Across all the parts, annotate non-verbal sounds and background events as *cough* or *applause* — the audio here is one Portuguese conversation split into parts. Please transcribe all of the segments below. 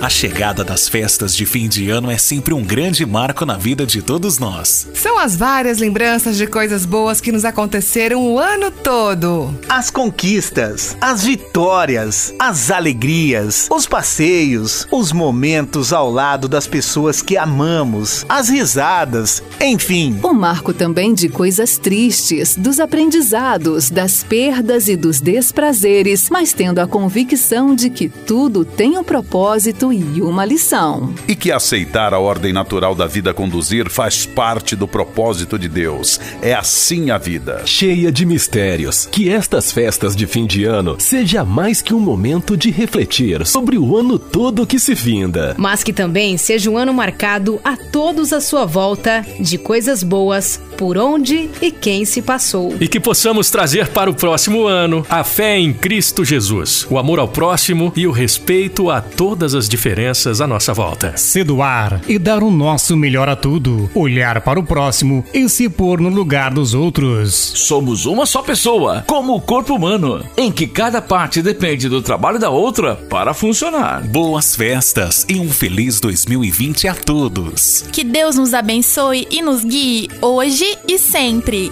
A chegada das festas de fim de ano é sempre um grande marco na vida de todos nós. São as várias lembranças de coisas boas que nos aconteceram o ano todo. As conquistas, as vitórias, as alegrias, os passeios, os momentos ao lado das pessoas que amamos, as risadas, enfim. Um marco também de coisas tristes, dos aprendizados, das perdas e dos desprazeres, mas tendo a convicção de que tudo tem um propósito e uma lição. E que aceitar a ordem natural da vida conduzir faz parte do propósito de Deus. É assim a vida. Cheia de mistérios. Que estas festas de fim de ano seja mais que um momento de refletir sobre o ano todo que se finda. Mas que também seja um ano marcado a todos à sua volta de coisas boas por onde e quem se passou. E que possamos trazer para o próximo ano a fé em Cristo Jesus, o amor ao próximo e o respeito a todas as diferenças à nossa volta. Se doar e dar o nosso melhor a tudo, olhar para o próximo e se pôr no lugar dos outros. Somos uma só pessoa, como o corpo humano, em que cada parte depende do trabalho da outra para funcionar. Boas festas e um feliz 2020 a todos. Que Deus nos abençoe e nos guie hoje e sempre.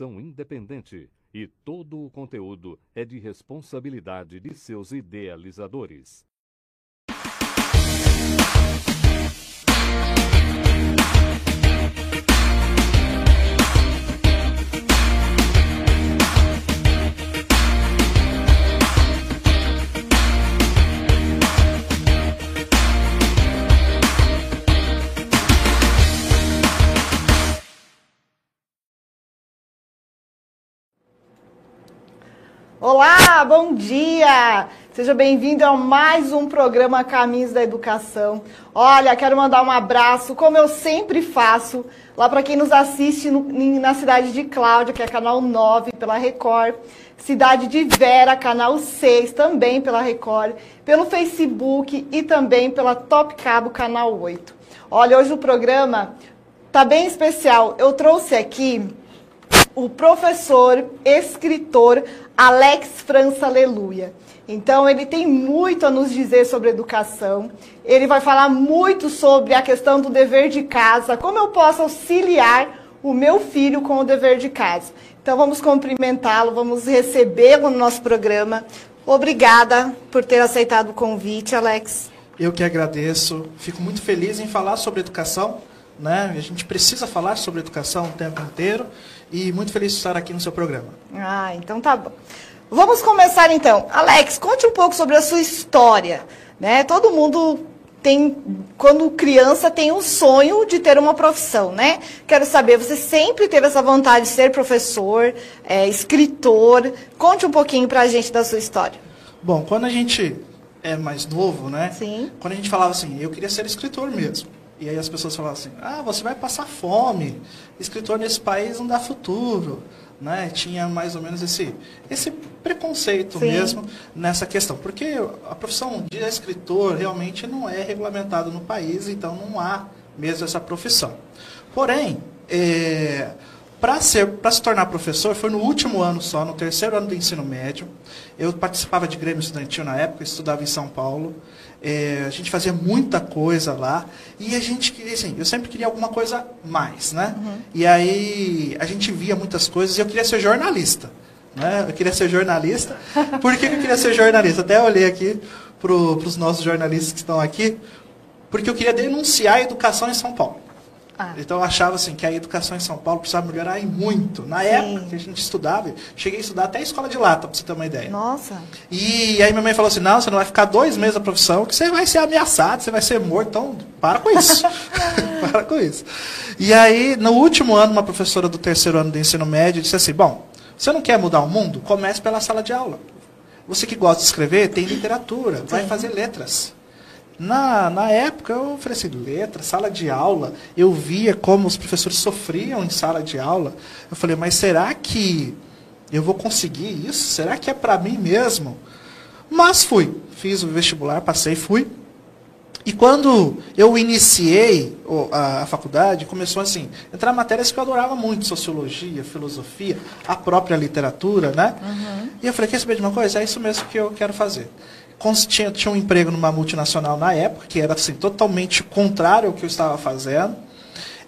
Produção independente e todo o conteúdo é de responsabilidade de seus idealizadores. Olá, bom dia! Seja bem-vindo a mais um programa Caminhos da Educação. Olha, quero mandar um abraço, como eu sempre faço, lá para quem nos assiste no, na cidade de Cláudia, que é canal 9 pela Record, cidade de Vera, canal 6 também pela Record, pelo Facebook e também pela Top Cabo, canal 8. Olha, hoje o programa tá bem especial. Eu trouxe aqui o professor, escritor Alex França Aleluia. Então, ele tem muito a nos dizer sobre educação. Ele vai falar muito sobre a questão do dever de casa, como eu posso auxiliar o meu filho com o dever de casa. Então, vamos cumprimentá-lo, vamos recebê-lo no nosso programa. Obrigada por ter aceitado o convite, Alex. Eu que agradeço. Fico muito feliz em falar sobre educação. Né? A gente precisa falar sobre educação o tempo inteiro e muito feliz de estar aqui no seu programa. Ah, então tá bom. Vamos começar então. Alex, conte um pouco sobre a sua história. Né? Todo mundo tem, quando criança, tem um sonho de ter uma profissão, né? Quero saber, você sempre teve essa vontade de ser professor, é, escritor? Conte um pouquinho pra gente da sua história. Bom, quando a gente é mais novo, né? Sim. Quando a gente falava assim, eu queria ser escritor mesmo. E aí as pessoas falavam assim, ah, você vai passar fome, escritor nesse país não dá futuro. Né? Tinha mais ou menos esse, esse preconceito Sim. mesmo nessa questão. Porque a profissão de escritor realmente não é regulamentada no país, então não há mesmo essa profissão. Porém, é, Para ser, para se tornar professor, foi no último ano só, no terceiro ano do ensino médio. Eu participava de grêmio estudantil na época, estudava em São Paulo. É, a gente fazia muita coisa lá e a gente queria, assim, eu sempre queria alguma coisa mais, né? Uhum. E aí a gente via muitas coisas e eu queria ser jornalista, né? Eu queria ser jornalista. *laughs* Por que eu queria ser jornalista? Até olhei aqui para os nossos jornalistas que estão aqui, porque eu queria denunciar a educação em São Paulo. Ah. Então eu achava assim que a educação em São Paulo precisava melhorar e muito. Na Sim. época que a gente estudava, cheguei a estudar até a escola de lata, para você ter uma ideia. Nossa. E aí minha mãe falou assim, não, você não vai ficar dois meses na profissão, que você vai ser ameaçado, você vai ser morto, então para com isso. *laughs* para com isso. E aí, no último ano, uma professora do terceiro ano do ensino médio disse assim, bom, você não quer mudar o mundo? Comece pela sala de aula. Você que gosta de escrever, tem literatura, vai fazer letras. Na, na época eu assim, letra, sala de aula, eu via como os professores sofriam em sala de aula. Eu falei, mas será que eu vou conseguir isso? Será que é para mim mesmo? Mas fui, fiz o vestibular, passei, fui. E quando eu iniciei a, faculdade, começou assim, entrar matérias que eu adorava muito, sociologia, filosofia, a própria literatura, né? E eu falei, quer saber de uma coisa? É isso mesmo que eu quero fazer. Tinha, tinha um emprego numa multinacional na época, que era assim, totalmente contrário ao que eu estava fazendo.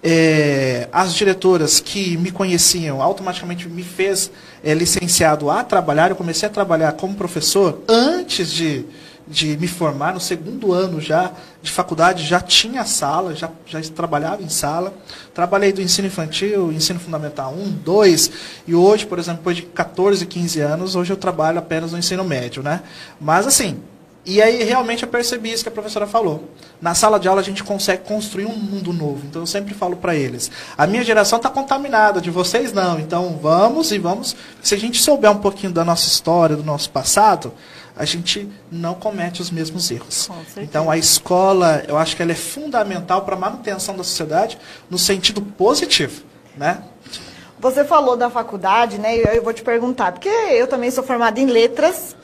É, as diretoras que me conheciam automaticamente me fez é, licenciado a trabalhar. Eu comecei a trabalhar como professor antes de, de me formar, no segundo ano já de faculdade, já tinha sala, já, já trabalhava em sala. Trabalhei do ensino infantil, ensino fundamental 1, 2, e hoje, por exemplo, depois de 14, 15 anos, hoje eu trabalho apenas no ensino médio. Né? Mas assim, e aí realmente eu percebi isso que a professora falou. Na sala de aula a gente consegue construir um mundo novo. Então eu sempre falo para eles: a minha geração está contaminada, de vocês não. Então vamos e vamos. Se a gente souber um pouquinho da nossa história, do nosso passado, a gente não comete os mesmos erros. Então a escola, eu acho que ela é fundamental para a manutenção da sociedade no sentido positivo, né? Você falou da faculdade, né? E eu vou te perguntar, porque eu também sou formada em letras.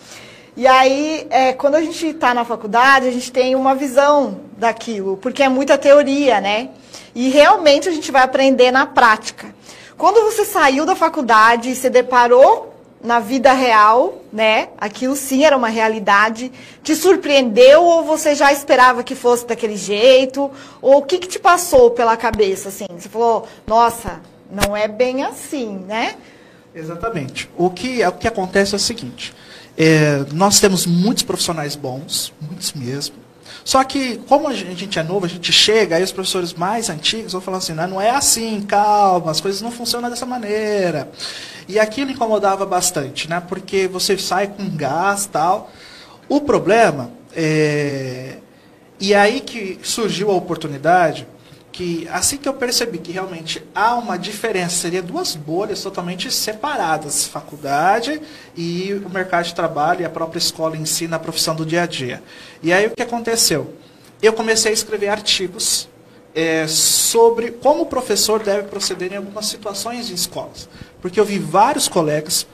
E aí, é, quando a gente está na faculdade, a gente tem uma visão daquilo, porque é muita teoria, né? E realmente a gente vai aprender na prática. Quando você saiu da faculdade e se deparou na vida real, né? Aquilo sim era uma realidade. Te surpreendeu ou você já esperava que fosse daquele jeito? Ou o que, que te passou pela cabeça, assim? Você falou, nossa, não é bem assim, né? Exatamente. O que, o que acontece é o seguinte: é, nós temos muitos profissionais bons, muitos mesmo. Só que, como a gente é novo, a gente chega, aí os professores mais antigos vão falar assim: não, não é assim, calma, as coisas não funcionam dessa maneira. E aquilo incomodava bastante, né? Porque você sai com gás tal. O problema é. E aí que surgiu a oportunidade que assim que eu percebi que realmente há uma diferença, seria duas bolhas totalmente separadas, faculdade e o mercado de trabalho e a própria escola em si na profissão do dia a dia. E aí o que aconteceu? Eu comecei a escrever artigos é, sobre como o professor deve proceder em algumas situações em escolas. Porque eu vi vários colegas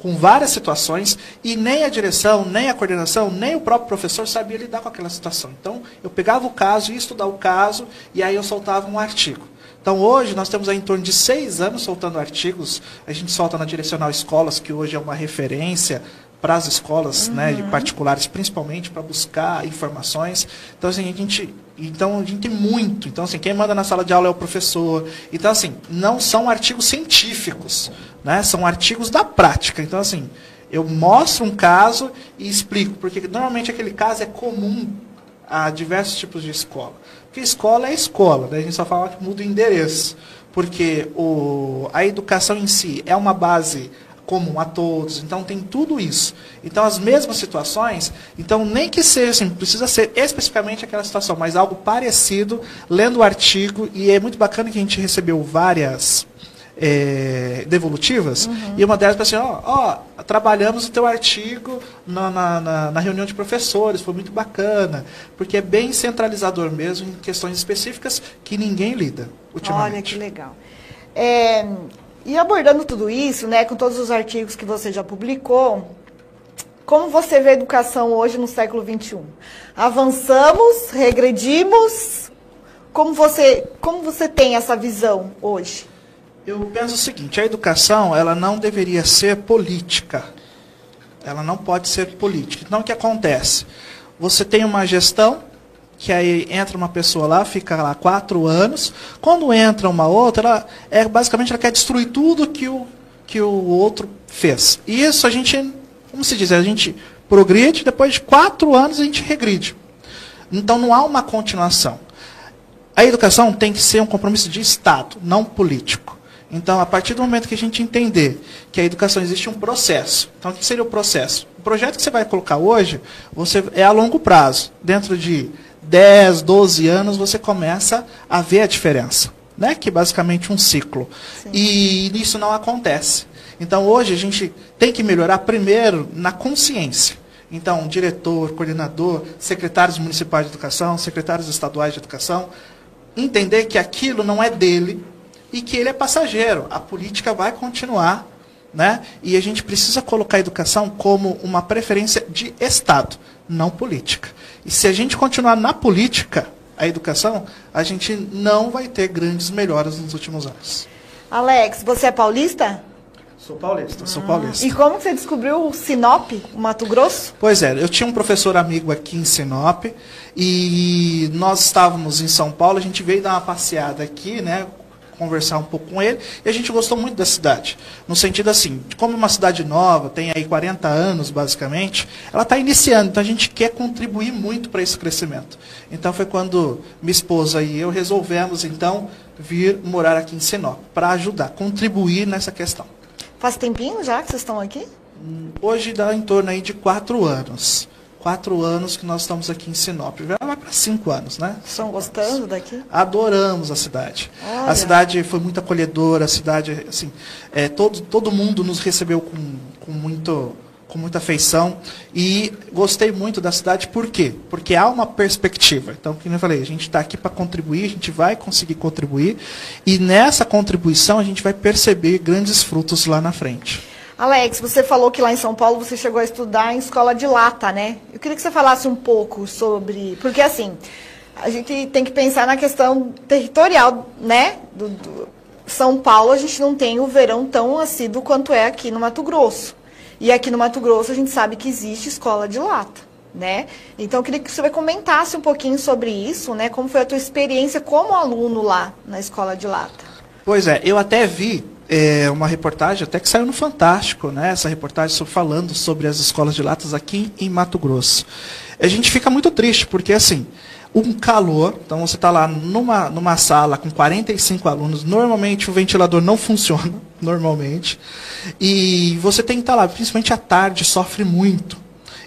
com várias situações e nem a direção, nem a coordenação, nem o próprio professor sabia lidar com aquela situação. Então, eu pegava o caso, ia estudar o caso e aí eu soltava um artigo. Então, hoje, nós temos aí em torno de seis anos soltando artigos. A gente solta na Direcional Escolas, que hoje é uma referência para as escolas né, de particulares, principalmente para buscar informações. Então, assim, a gente, então, a gente tem muito. Então, assim, quem manda na sala de aula é o professor. Então, assim, não são artigos científicos, né? São artigos da prática. Então, assim, eu mostro um caso e explico, porque normalmente aquele caso é comum a diversos tipos de escola. Porque escola é escola, né? a gente só fala que muda o endereço. Porque o, a educação em si é uma base comum a todos, então tem tudo isso. Então as mesmas situações, então nem que seja assim, precisa ser especificamente aquela situação, mas algo parecido, lendo o artigo, e é muito bacana que a gente recebeu várias é, devolutivas, e uma delas falou assim, ó, ó, trabalhamos o teu artigo na, na, na- na reunião de professores, foi muito bacana, porque é bem centralizador mesmo em questões específicas que ninguém lida ultimamente. Olha que legal. É, e abordando tudo isso, né, com todos os artigos que você já publicou, como você vê a educação hoje no século XXI? Avançamos, regredimos? Como você, como você tem essa visão hoje? Eu penso o seguinte, a educação ela não deveria ser política. Ela não pode ser política. Então o que acontece? Você tem uma gestão que aí entra uma pessoa lá, fica lá quatro anos. Quando entra uma outra, ela, é, basicamente ela quer destruir tudo que o, que o outro fez. E isso a gente, como se diz, a gente progride, depois de quatro anos a gente regride. Então não há uma continuação. A educação tem que ser um compromisso de Estado, não político. Então, a partir do momento que a gente entender que a educação existe um processo. Então, o que seria o processo? O projeto que você vai colocar hoje, você é a longo prazo. Dentro de 10, 12 anos, você começa a ver a diferença. Né? Que é basicamente um ciclo. Sim. E isso não acontece. Então, hoje, a gente tem que melhorar primeiro na consciência. Então, diretor, coordenador, secretários municipais de educação, secretários estaduais de educação, entender que aquilo não é dele e que ele é passageiro. A política vai continuar, né? E a gente precisa colocar a educação como uma preferência de Estado, não política. E se a gente continuar na política, a educação, a gente não vai ter grandes melhoras nos últimos anos. Alex, você é paulista? Sou paulista, sou paulista. E como você descobriu o Sinop, o Mato Grosso? Pois é, eu tinha um professor amigo aqui em Sinop e nós estávamos em São Paulo, a gente veio dar uma passeada aqui, né, conversar um pouco com ele, e a gente gostou muito da cidade. No sentido assim, como é uma cidade nova, tem aí 40 anos basicamente, ela está iniciando, então a gente quer contribuir muito para esse crescimento. Então foi quando minha esposa e eu resolvemos então vir morar aqui em Sinop, para ajudar, contribuir nessa questão. Faz tempinho já que vocês estão aqui? Hoje dá em torno aí de quatro anos quatro anos que nós estamos aqui em Sinop. Já vai para cinco anos, né? Estão gostando daqui? Adoramos a cidade. Olha. A cidade foi muito acolhedora, a cidade, assim, é, todo, todo mundo nos recebeu com, com, muito, com muita afeição e gostei muito da cidade, por quê? Porque há uma perspectiva. Então, como eu falei, a gente está aqui para contribuir, a gente vai conseguir contribuir e nessa contribuição a gente vai perceber grandes frutos lá na frente. Alex, você falou que lá em São Paulo você chegou a estudar em escola de lata, né? Eu queria que você falasse um pouco sobre. Porque, assim, a gente tem que pensar na questão territorial, né? Do, do... São Paulo, a gente não tem o verão tão assíduo quanto é aqui no Mato Grosso. E aqui no Mato Grosso, a gente sabe que existe escola de lata. Né? Então, eu queria que você comentasse um pouquinho sobre isso, né? Como foi a tua experiência como aluno lá na escola de lata? Pois é, eu até vi é, uma reportagem, até que saiu no Fantástico, né? Essa reportagem falando sobre as escolas de latas aqui em Mato Grosso. A gente fica muito triste, porque assim, um calor, então você está lá numa, numa sala com 45 alunos, normalmente o ventilador não funciona, *laughs* normalmente, e você tem que estar tá lá, principalmente à tarde, sofre muito.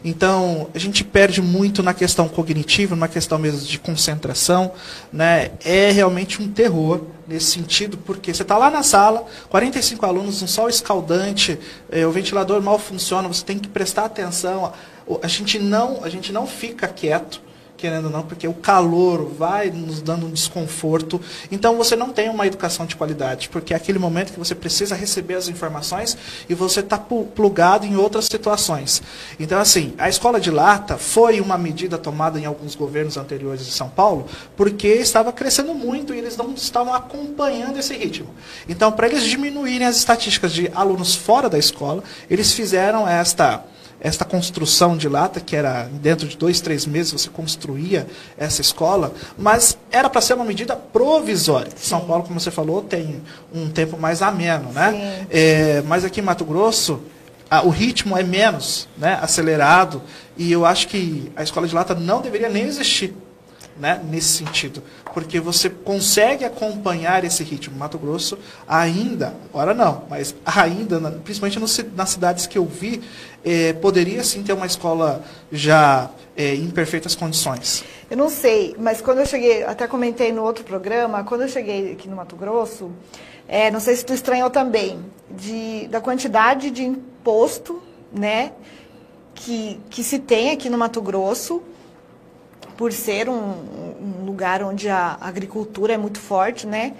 Então, a gente perde muito na questão cognitiva, na questão mesmo de concentração. Né? É realmente um terror nesse sentido, porque você está lá na sala, 45 alunos, um sol escaldante, eh, o ventilador mal funciona, você tem que prestar atenção. A gente não, a gente não fica quieto querendo ou não, porque o calor vai nos dando um desconforto. Então você não tem uma educação de qualidade, porque é aquele momento que você precisa receber as informações e você está plugado em outras situações. Então, assim, a escola de lata foi uma medida tomada em alguns governos anteriores de São Paulo, porque estava crescendo muito e eles não estavam acompanhando esse ritmo. Então, para eles diminuírem as estatísticas de alunos fora da escola, eles fizeram esta esta construção de lata, que era dentro de dois, três meses você construía essa escola, mas era para ser uma medida provisória. Sim. São Paulo, como você falou, tem um tempo mais ameno, né? É, mas aqui em Mato Grosso, o ritmo é menos né, acelerado e eu acho que a escola de lata não deveria nem existir né, nesse sentido, porque você consegue acompanhar esse ritmo. Mato Grosso ainda, agora não, mas ainda, principalmente nas cidades que eu vi, eh, poderia sim ter uma escola já eh, em perfeitas condições. Eu não sei, mas quando eu cheguei, até comentei no outro programa, quando eu cheguei aqui no Mato Grosso, é, não sei se tu estranhou também, de, da quantidade de imposto né, que, que se tem aqui no Mato Grosso por ser um, um lugar onde a agricultura é muito forte, né?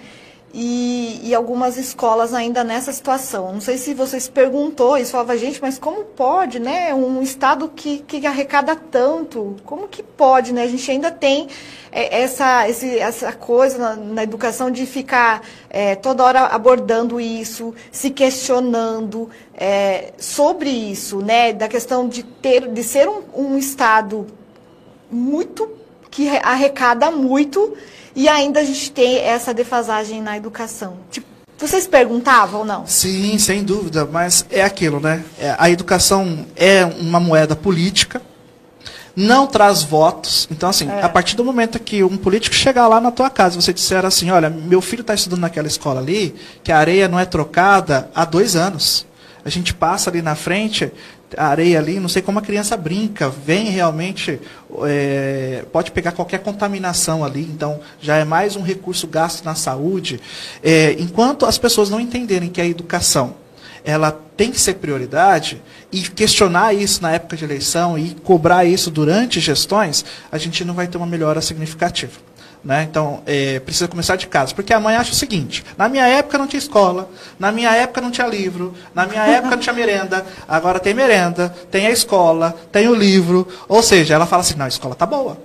e, e, algumas escolas ainda nessa situação. Não sei se vocês perguntou isso, falava, gente, mas como pode, né? Um estado que, que arrecada tanto, como que pode, né? A gente ainda tem é, essa, esse, essa coisa na, na, educação de ficar é, toda hora abordando isso, se questionando é, sobre isso, né? Da questão de ter, de ser um, um estado muito que arrecada muito e ainda a gente tem essa defasagem na educação. Tipo, vocês perguntavam ou não? Sim, sem dúvida, mas é aquilo, né? É, a educação é uma moeda política, não traz votos. Então, assim, é. a partir do momento que um político chegar lá na tua casa e você disser assim, olha, meu filho está estudando naquela escola ali, que a areia não é trocada há dois anos. A gente passa ali na frente, a areia ali, não sei como a criança brinca, vem realmente, é, pode pegar qualquer contaminação ali, então já é mais um recurso gasto na saúde. É, enquanto as pessoas não entenderem que a educação ela tem que ser prioridade e questionar isso na época de eleição e cobrar isso durante gestões, a gente não vai ter uma melhora significativa. Né? Então, é, precisa começar de casa. Porque a mãe acha o seguinte: na minha época não tinha escola, na minha época não tinha livro, na minha *laughs* época não tinha merenda, agora tem merenda, tem a escola, tem o livro. Ou seja, ela fala assim: não, a escola está boa.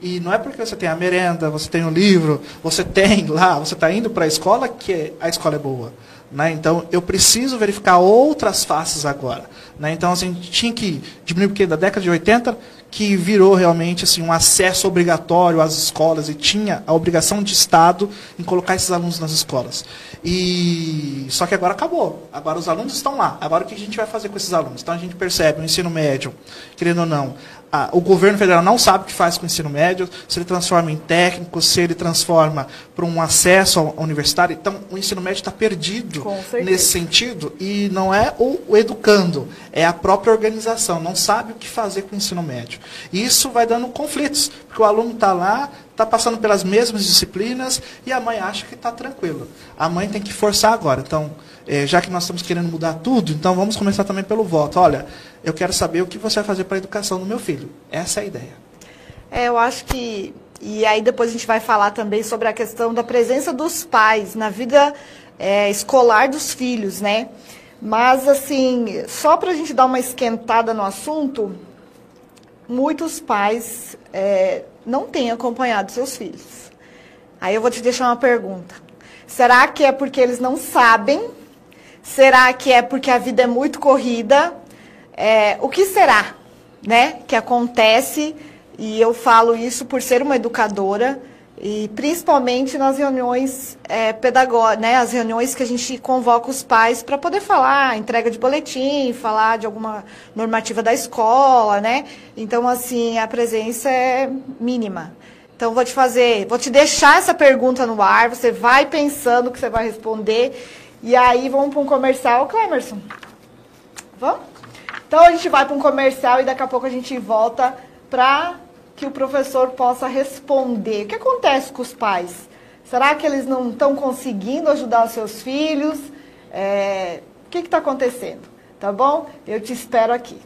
E não é porque você tem a merenda, você tem o livro, você tem lá, você está indo para a escola que a escola é boa. Né? Então, eu preciso verificar outras faces agora. Né? Então, assim, a gente tinha que diminuir porque da década de 80 que virou realmente assim, um acesso obrigatório às escolas e tinha a obrigação de Estado em colocar esses alunos nas escolas. E só que agora acabou. Agora os alunos estão lá. Agora o que a gente vai fazer com esses alunos? Então a gente percebe o ensino médio, querendo ou não, o governo federal não sabe o que faz com o ensino médio, se ele transforma em técnico, se ele transforma para um acesso ao, universitário. Então, o ensino médio está perdido nesse sentido e não é o, o, educando, é a própria organização, não sabe o que fazer com o ensino médio. E isso vai dando conflitos, porque o aluno está lá, está passando pelas mesmas disciplinas e a mãe acha que está tranquilo. A mãe tem que forçar agora. Então, é, já que nós estamos querendo mudar tudo, então vamos começar também pelo voto. Olha, eu quero saber o que você vai fazer para a educação do meu filho. Essa é a ideia. É, eu acho que. E aí depois a gente vai falar também sobre a questão da presença dos pais na vida é, escolar dos filhos, né? Mas, assim, só para a gente dar uma esquentada no assunto, muitos pais é, não têm acompanhado seus filhos. Aí eu vou te deixar uma pergunta. Será que é porque eles não sabem Será que é porque a vida é muito corrida? É, o que será, né, que acontece? E eu falo isso por ser uma educadora e principalmente nas reuniões é, pedagógicas, né, as reuniões que a gente convoca os pais para poder falar, entrega de boletim, falar de alguma normativa da escola, né? Então, assim, a presença é mínima. Então, vou te fazer, vou te deixar essa pergunta no ar, você vai pensando que você vai responder e aí vamos para um comercial, Clemerson? Vamos? Então a gente vai para um comercial e daqui a pouco a gente volta para que o professor possa responder. O que acontece com os pais? Será que eles não estão conseguindo ajudar os seus filhos? É... O que está acontecendo? Tá bom? Eu te espero aqui.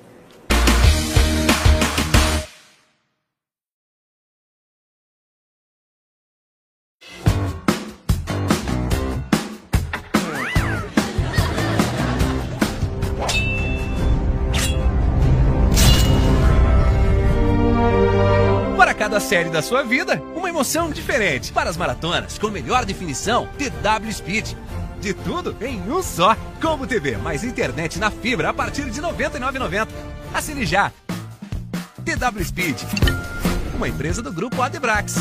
Série da sua vida, uma emoção diferente. Para as maratonas, com melhor definição, DW Speed. De tudo em um só. Como TV mais internet na fibra a partir de R$ 99,90. Assine já. DW Speed, uma empresa do grupo Adebrax.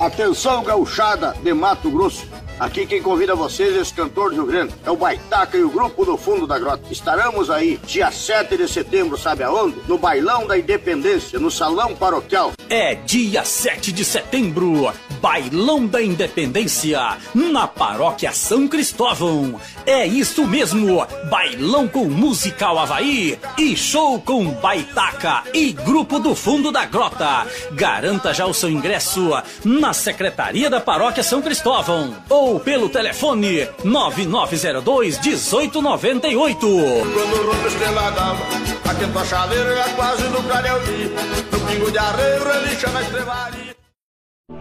Atenção, gauchada de Mato Grosso. Aqui quem convida vocês é esse cantor do Rio Grande, é o Baitaca e o grupo do Fundo da Grota. Estaremos aí dia 7 de setembro, sabe aonde? No Bailão da Independência, no Salão Paroquial. É dia 7 de setembro, Bailão da Independência, na Paróquia São Cristóvão. É isso mesmo, bailão com musical Havaí e show com Baitaca e grupo do Fundo da Grota. Garanta já o seu ingresso na Secretaria da Paróquia São Cristóvão ou ou pelo telefone 9902 1898. Quando rompe estrela d'alva, aquenta a quase no. No pingo de arreio, relixa na estrevaria.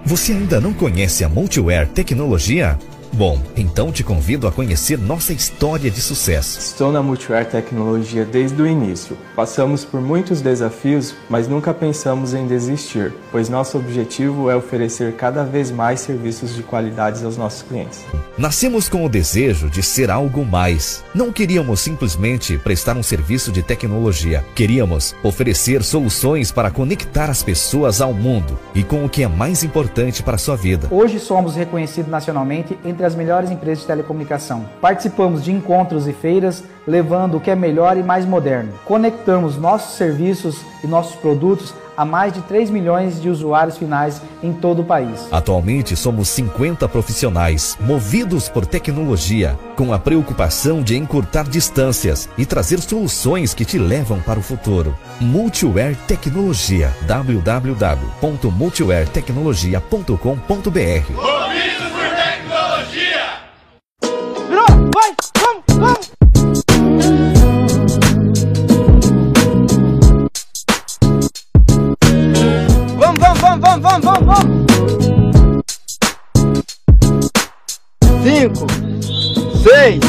Você ainda não conhece a Multiware Tecnologia? Bom, então te convido a conhecer nossa história de sucesso. Estou na Multiware Tecnologia desde o início. Passamos por muitos desafios, mas nunca pensamos em desistir, pois nosso objetivo é oferecer cada vez mais serviços de qualidade aos nossos clientes. Nascemos com o desejo de ser algo mais. Não queríamos simplesmente prestar um serviço de tecnologia. Queríamos oferecer soluções para conectar as pessoas ao mundo e com o que é mais importante para a sua vida. Hoje somos reconhecidos nacionalmente entre as melhores empresas de telecomunicação. Participamos de encontros e feiras levando o que é melhor e mais moderno. Conectamos nossos serviços e nossos produtos a mais de 3 milhões de usuários finais em todo o país. Atualmente somos 50 profissionais movidos por tecnologia, com a preocupação de encurtar distâncias e trazer soluções que te levam para o futuro. Multiware Tecnologia. www.multiwaretecnologia.com.br Vamos, vamos, vamos, vamos, vamos! Cinco, seis,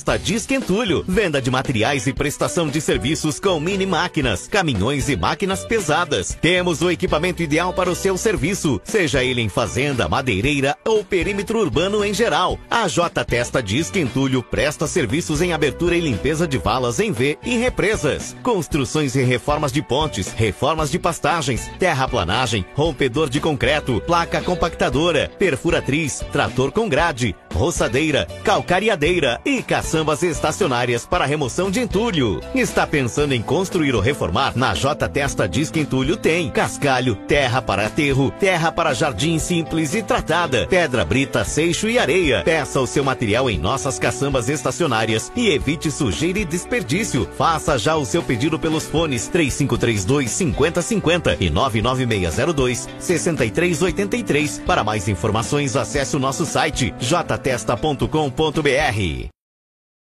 J Testa Disque Entulho. Venda de materiais e prestação de serviços com mini máquinas, caminhões e máquinas pesadas. Temos o equipamento ideal para o seu serviço, seja ele em fazenda, madeireira ou perímetro urbano em geral. A J Testa Disque Entulho presta serviços em abertura e limpeza de valas em V e represas, construções e reformas de pontes, reformas de pastagens, terraplanagem, rompedor de concreto, placa compactadora, perfuratriz, trator com grade, roçadeira, calcariadeira e caçambas estacionárias para remoção de entulho. Está pensando em construir ou reformar? Na J Testa Disque Entulho tem cascalho, terra para aterro, terra para jardim simples e tratada, pedra brita, seixo e areia. Peça o seu material em nossas caçambas estacionárias e evite sujeira e desperdício. Faça já o seu pedido pelos fones 3532 5050 e 99602 6383. Para mais informações, acesse o nosso site jtesta.com.br.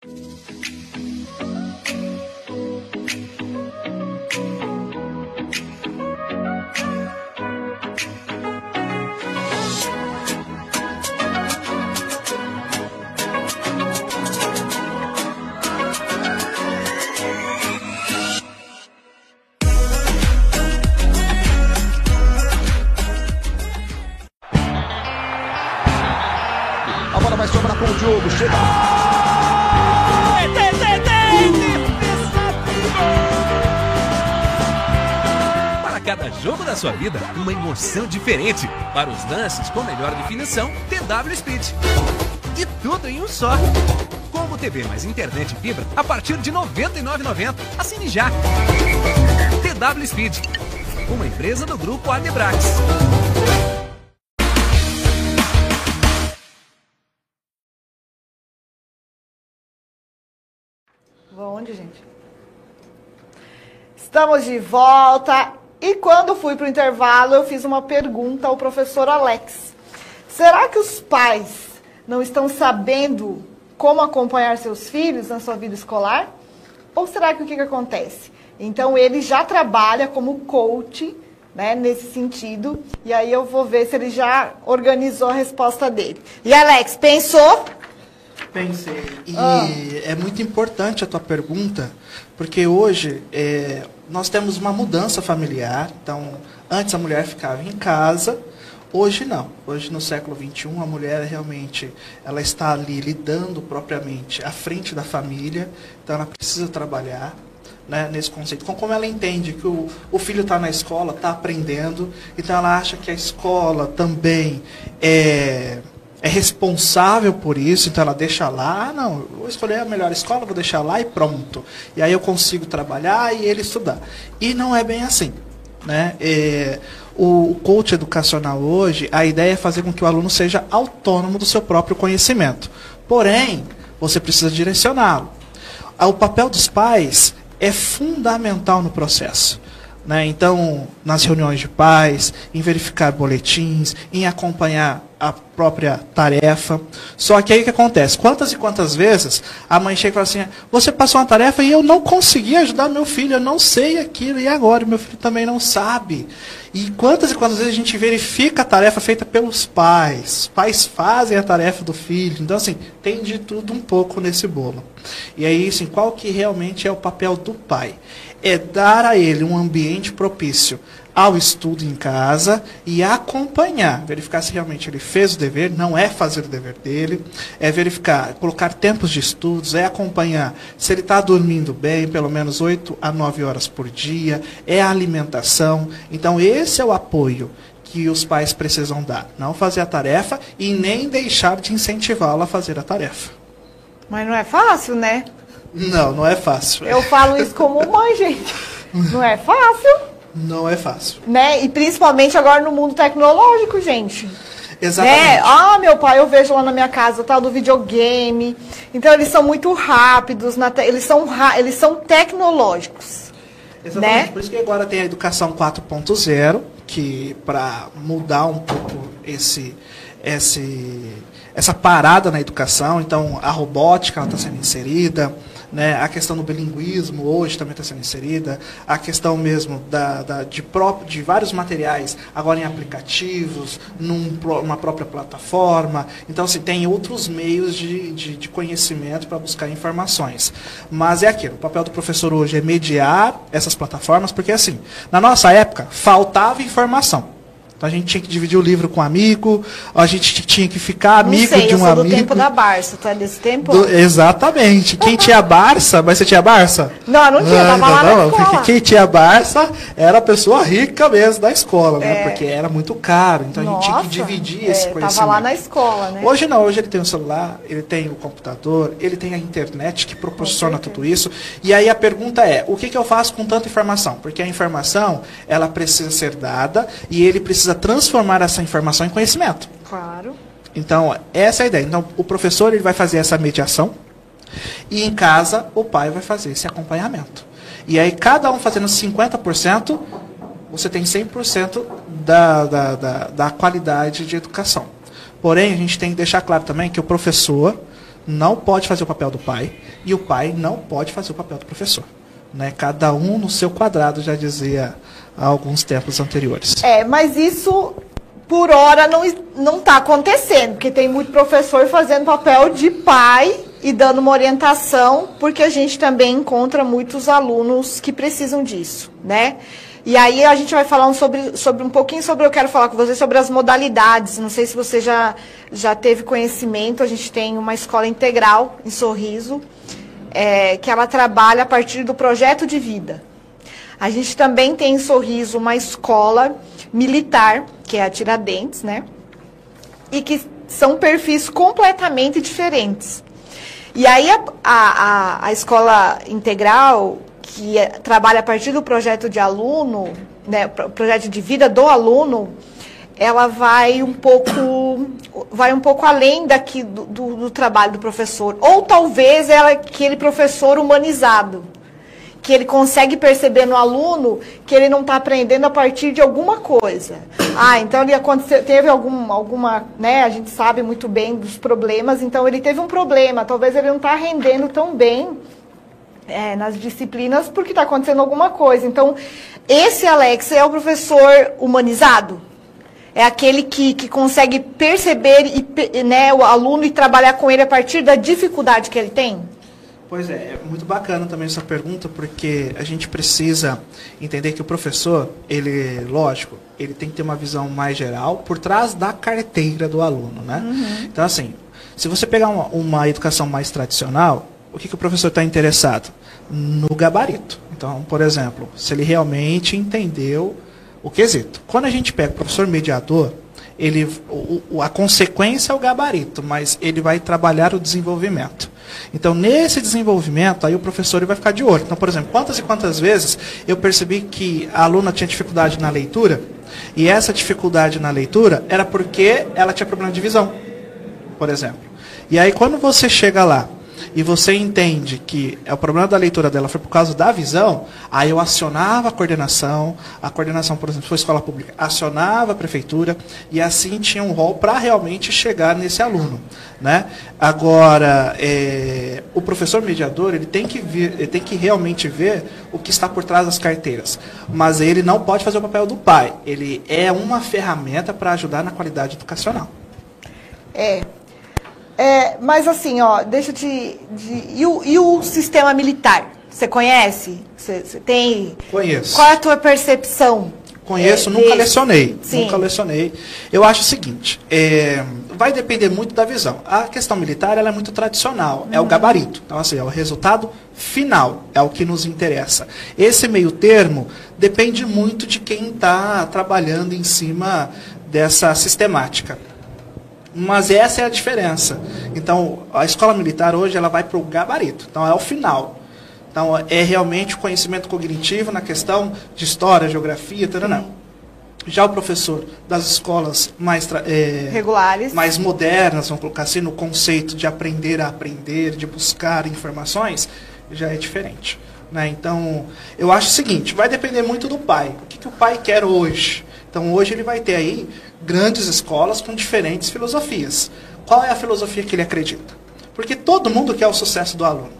A emoção diferente. Para os lances com melhor definição, TW Speed. E tudo em um só. Combo TV mais internet e fibra a partir de R$ 99,90. Assine já. TW Speed, uma empresa do grupo Adebrax. Vou onde, gente? Estamos de volta. E quando fui para o intervalo, eu fiz uma pergunta ao professor Alex. Será que os pais não estão sabendo como acompanhar seus filhos na sua vida escolar? Ou será que o que, que acontece? Então ele já trabalha como coach, né, nesse sentido. E aí eu vou ver se ele já organizou a resposta dele. E Alex, pensou? Pensei. E Ah. é muito importante a tua pergunta, porque hoje é, nós temos uma mudança familiar. Então, antes a mulher ficava em casa, Hoje não. Hoje no século XXI a mulher realmente ela está ali lidando propriamente à frente da família, então ela precisa trabalhar né, nesse conceito. Como ela entende que o, o filho está na escola, está aprendendo, então ela acha que a escola também é, é responsável por isso, então ela deixa lá, ah, não, vou escolher a melhor escola, vou deixar lá e pronto. E aí eu consigo trabalhar e ele estudar. E não é bem assim. Né? É, o coach educacional hoje, a ideia é fazer com que o aluno seja autônomo do seu próprio conhecimento. Porém, você precisa direcioná-lo. O papel dos pais é fundamental no processo. Né? Então, nas reuniões de pais, em verificar boletins, em acompanhar a própria tarefa. Só que aí o que acontece? Quantas e quantas vezes a mãe chega e fala assim: Você passou uma tarefa e eu não consegui ajudar meu filho, eu não sei aquilo, e agora? Meu filho também não sabe. E quantas e quantas vezes a gente verifica a tarefa feita pelos pais? Os pais fazem a tarefa do filho. Então, assim, tem de tudo um pouco nesse bolo. E aí, assim, qual que realmente é o papel do pai? É dar a ele um ambiente propício ao estudo em casa e acompanhar, verificar se realmente ele fez o dever, não é fazer o dever dele, é verificar, colocar tempos de estudos, é acompanhar se ele está dormindo bem, pelo menos 8 a 9 horas por dia, é a alimentação. Então, esse é o apoio que os pais precisam dar. Não fazer a tarefa e nem deixar de incentivá-lo a fazer a tarefa. Mas não é fácil, né? Não, não é fácil. Eu falo isso como mãe, gente. Não é fácil. Não é fácil. Né? E principalmente agora no mundo tecnológico, gente. Exatamente. Né? Ah, meu pai, eu vejo lá na minha casa o tal do videogame. Então eles são muito rápidos, eles, são eles são tecnológicos. Exatamente. Né? Por isso que agora tem a educação 4.0, que para mudar um pouco esse, esse, essa parada na educação, então a robótica está sendo inserida né? a questão do bilinguismo hoje também está sendo inserida, a questão mesmo da, da, de, pró de vários materiais agora em aplicativos, num, numa própria plataforma. Então, assim, tem outros meios de, de, de conhecimento para buscar informações. Mas é aquilo, o papel do professor hoje é mediar essas plataformas, porque assim, na nossa época, faltava informação. Então a gente tinha que dividir o livro com um amigo, a gente tinha que ficar amigo sei, de um eu sou amigo. do tempo da Barça, tá desse tempo? Do, exatamente. Quem tinha Barça, mas você tinha Barça? Não, não tinha, tava lá não. Porque quem tinha Barça era a pessoa rica mesmo da escola, né? Porque era muito caro. Então a gente tinha que dividir é, esse conhecimento. Tava lá na escola, né? Hoje não, hoje ele tem o celular, ele tem o computador, ele tem a internet que proporciona tudo isso. E aí a pergunta é, o que, que eu faço com tanta informação? Porque a informação, ela precisa ser dada e ele precisa transformar essa informação em conhecimento. Claro. Então, essa é a ideia. Então, o professor ele vai fazer essa mediação e em casa o pai vai fazer esse acompanhamento. E aí, cada um fazendo 50%, você tem 100% da, da, da, da qualidade de educação. Porém, a gente tem que deixar claro também que o professor não pode fazer o papel do pai e o pai não pode fazer o papel do professor. Né? Cada um no seu quadrado, já dizia há alguns tempos anteriores. É, mas isso por hora não não está acontecendo, porque tem muito professor fazendo papel de pai e dando uma orientação, porque a gente também encontra muitos alunos que precisam disso, né? E aí a gente vai falar um sobre, sobre um pouquinho sobre, eu quero falar com você sobre as modalidades. Não sei se você já, já teve conhecimento, a gente tem uma escola integral em Sorriso, é, que ela trabalha a partir do projeto de vida. A gente também tem em Sorriso uma escola militar, que é a Tiradentes, né? E que são perfis completamente diferentes. E aí a, a, a escola integral, que é, trabalha a partir do projeto de aluno, né, projeto de vida do aluno, ela vai um pouco vai um pouco além daqui do, do, do trabalho do professor. Ou talvez ela aquele professor humanizado que ele consegue perceber no aluno que ele não está aprendendo a partir de alguma coisa. Ah, então ele aconteceu, teve algum, alguma, né? A gente sabe muito bem dos problemas, então ele teve um problema. Talvez ele não está rendendo tão bem é, nas disciplinas porque está acontecendo alguma coisa. Então, esse Alex é o professor humanizado. É aquele que, que consegue perceber e, né, o aluno e trabalhar com ele a partir da dificuldade que ele tem. Pois é, é muito bacana também essa pergunta, porque a gente precisa entender que o professor, ele, lógico, ele tem que ter uma visão mais geral por trás da carteira do aluno, né? Uhum. Então, assim, se você pegar uma, uma educação mais tradicional, o que, que o professor está interessado? No gabarito. Então, por exemplo, se ele realmente entendeu o quesito. Quando a gente pega o professor mediador, ele, o, a consequência é o gabarito, mas ele vai trabalhar o desenvolvimento. Então, nesse desenvolvimento, aí o professor ele vai ficar de olho. Então, por exemplo, quantas e quantas vezes eu percebi que a aluna tinha dificuldade na leitura, e essa dificuldade na leitura era porque ela tinha problema de visão, por exemplo. E aí, quando você chega lá e você entende que é o problema da leitura dela foi por causa da visão, aí eu acionava a coordenação, a coordenação, por exemplo, for escola pública, acionava a prefeitura e assim tinha um rol para realmente chegar nesse aluno, né? Agora, é, o professor mediador ele tem que vir, ele tem que realmente ver o que está por trás das carteiras, mas ele não pode fazer o papel do pai. Ele é uma ferramenta para ajudar na qualidade educacional. É. É, mas assim, ó, deixa eu te. de- e, o, e o sistema militar? Você conhece? Você você tem. Conheço. Qual é a tua percepção? Conheço, é, nunca desse? lecionei. Sim. Nunca lecionei. Eu acho o seguinte, é, vai depender muito da visão. A questão militar ela é muito tradicional, é o Uhum. gabarito. Então, assim, é o resultado final, é o que nos interessa. Esse meio termo depende muito de quem está trabalhando em cima dessa sistemática. Mas essa é a diferença. Então, a escola militar hoje ela vai para o gabarito. Então, é o final. Então, é realmente o conhecimento cognitivo na questão de história, geografia, taranã. Já o professor das escolas mais é, Regulares. mais modernas, vamos colocar assim, no conceito de aprender a aprender, de buscar informações, já é diferente. Né? Então, eu acho o seguinte, vai depender muito do pai. O que, que o pai quer hoje? Então, hoje ele vai ter aí grandes escolas com diferentes filosofias. Qual é a filosofia que ele acredita? Porque todo mundo quer o sucesso do aluno.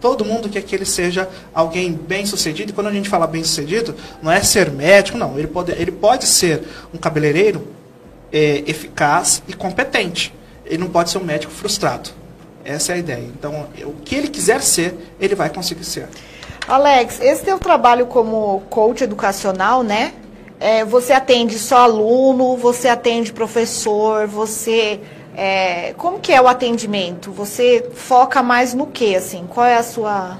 Todo mundo quer que ele seja alguém bem sucedido. E quando a gente fala bem sucedido, não é ser médico, não. Ele pode, ele pode ser um cabeleireiro é, eficaz e competente. Ele não pode ser um médico frustrado. Essa é a ideia. Então, o que ele quiser ser, ele vai conseguir ser. Alex, esse teu trabalho como coach educacional, né? É, você atende só aluno, você atende professor, você. é, como que é o atendimento? Você foca mais no que, assim? Qual é a sua.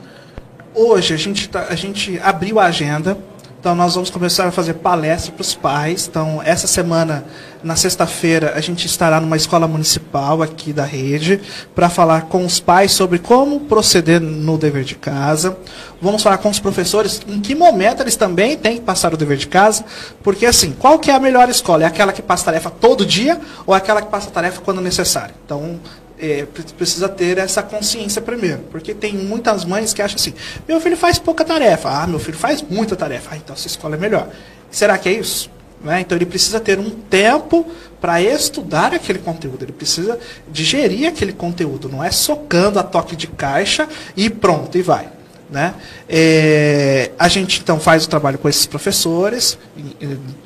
Hoje a gente, tá- a gente abriu a agenda, então nós vamos começar a fazer palestra para os pais. Então, essa semana, na sexta-feira, a gente estará numa escola municipal aqui da rede para falar com os pais sobre como proceder no dever de casa. Vamos falar com os professores em que momento eles também têm que passar o dever de casa, porque assim, qual que é a melhor escola? É aquela que passa tarefa todo dia ou é aquela que passa tarefa quando necessário? Então, é, pre- precisa ter essa consciência primeiro, porque tem muitas mães que acham assim: meu filho faz pouca tarefa, ah, meu filho faz muita tarefa, ah, então essa escola é melhor. Será que é isso? Né? Então ele precisa ter um tempo para estudar aquele conteúdo, ele precisa digerir aquele conteúdo, não é socando a toque de caixa e pronto, e vai. Né? É, a gente então faz o trabalho com esses professores,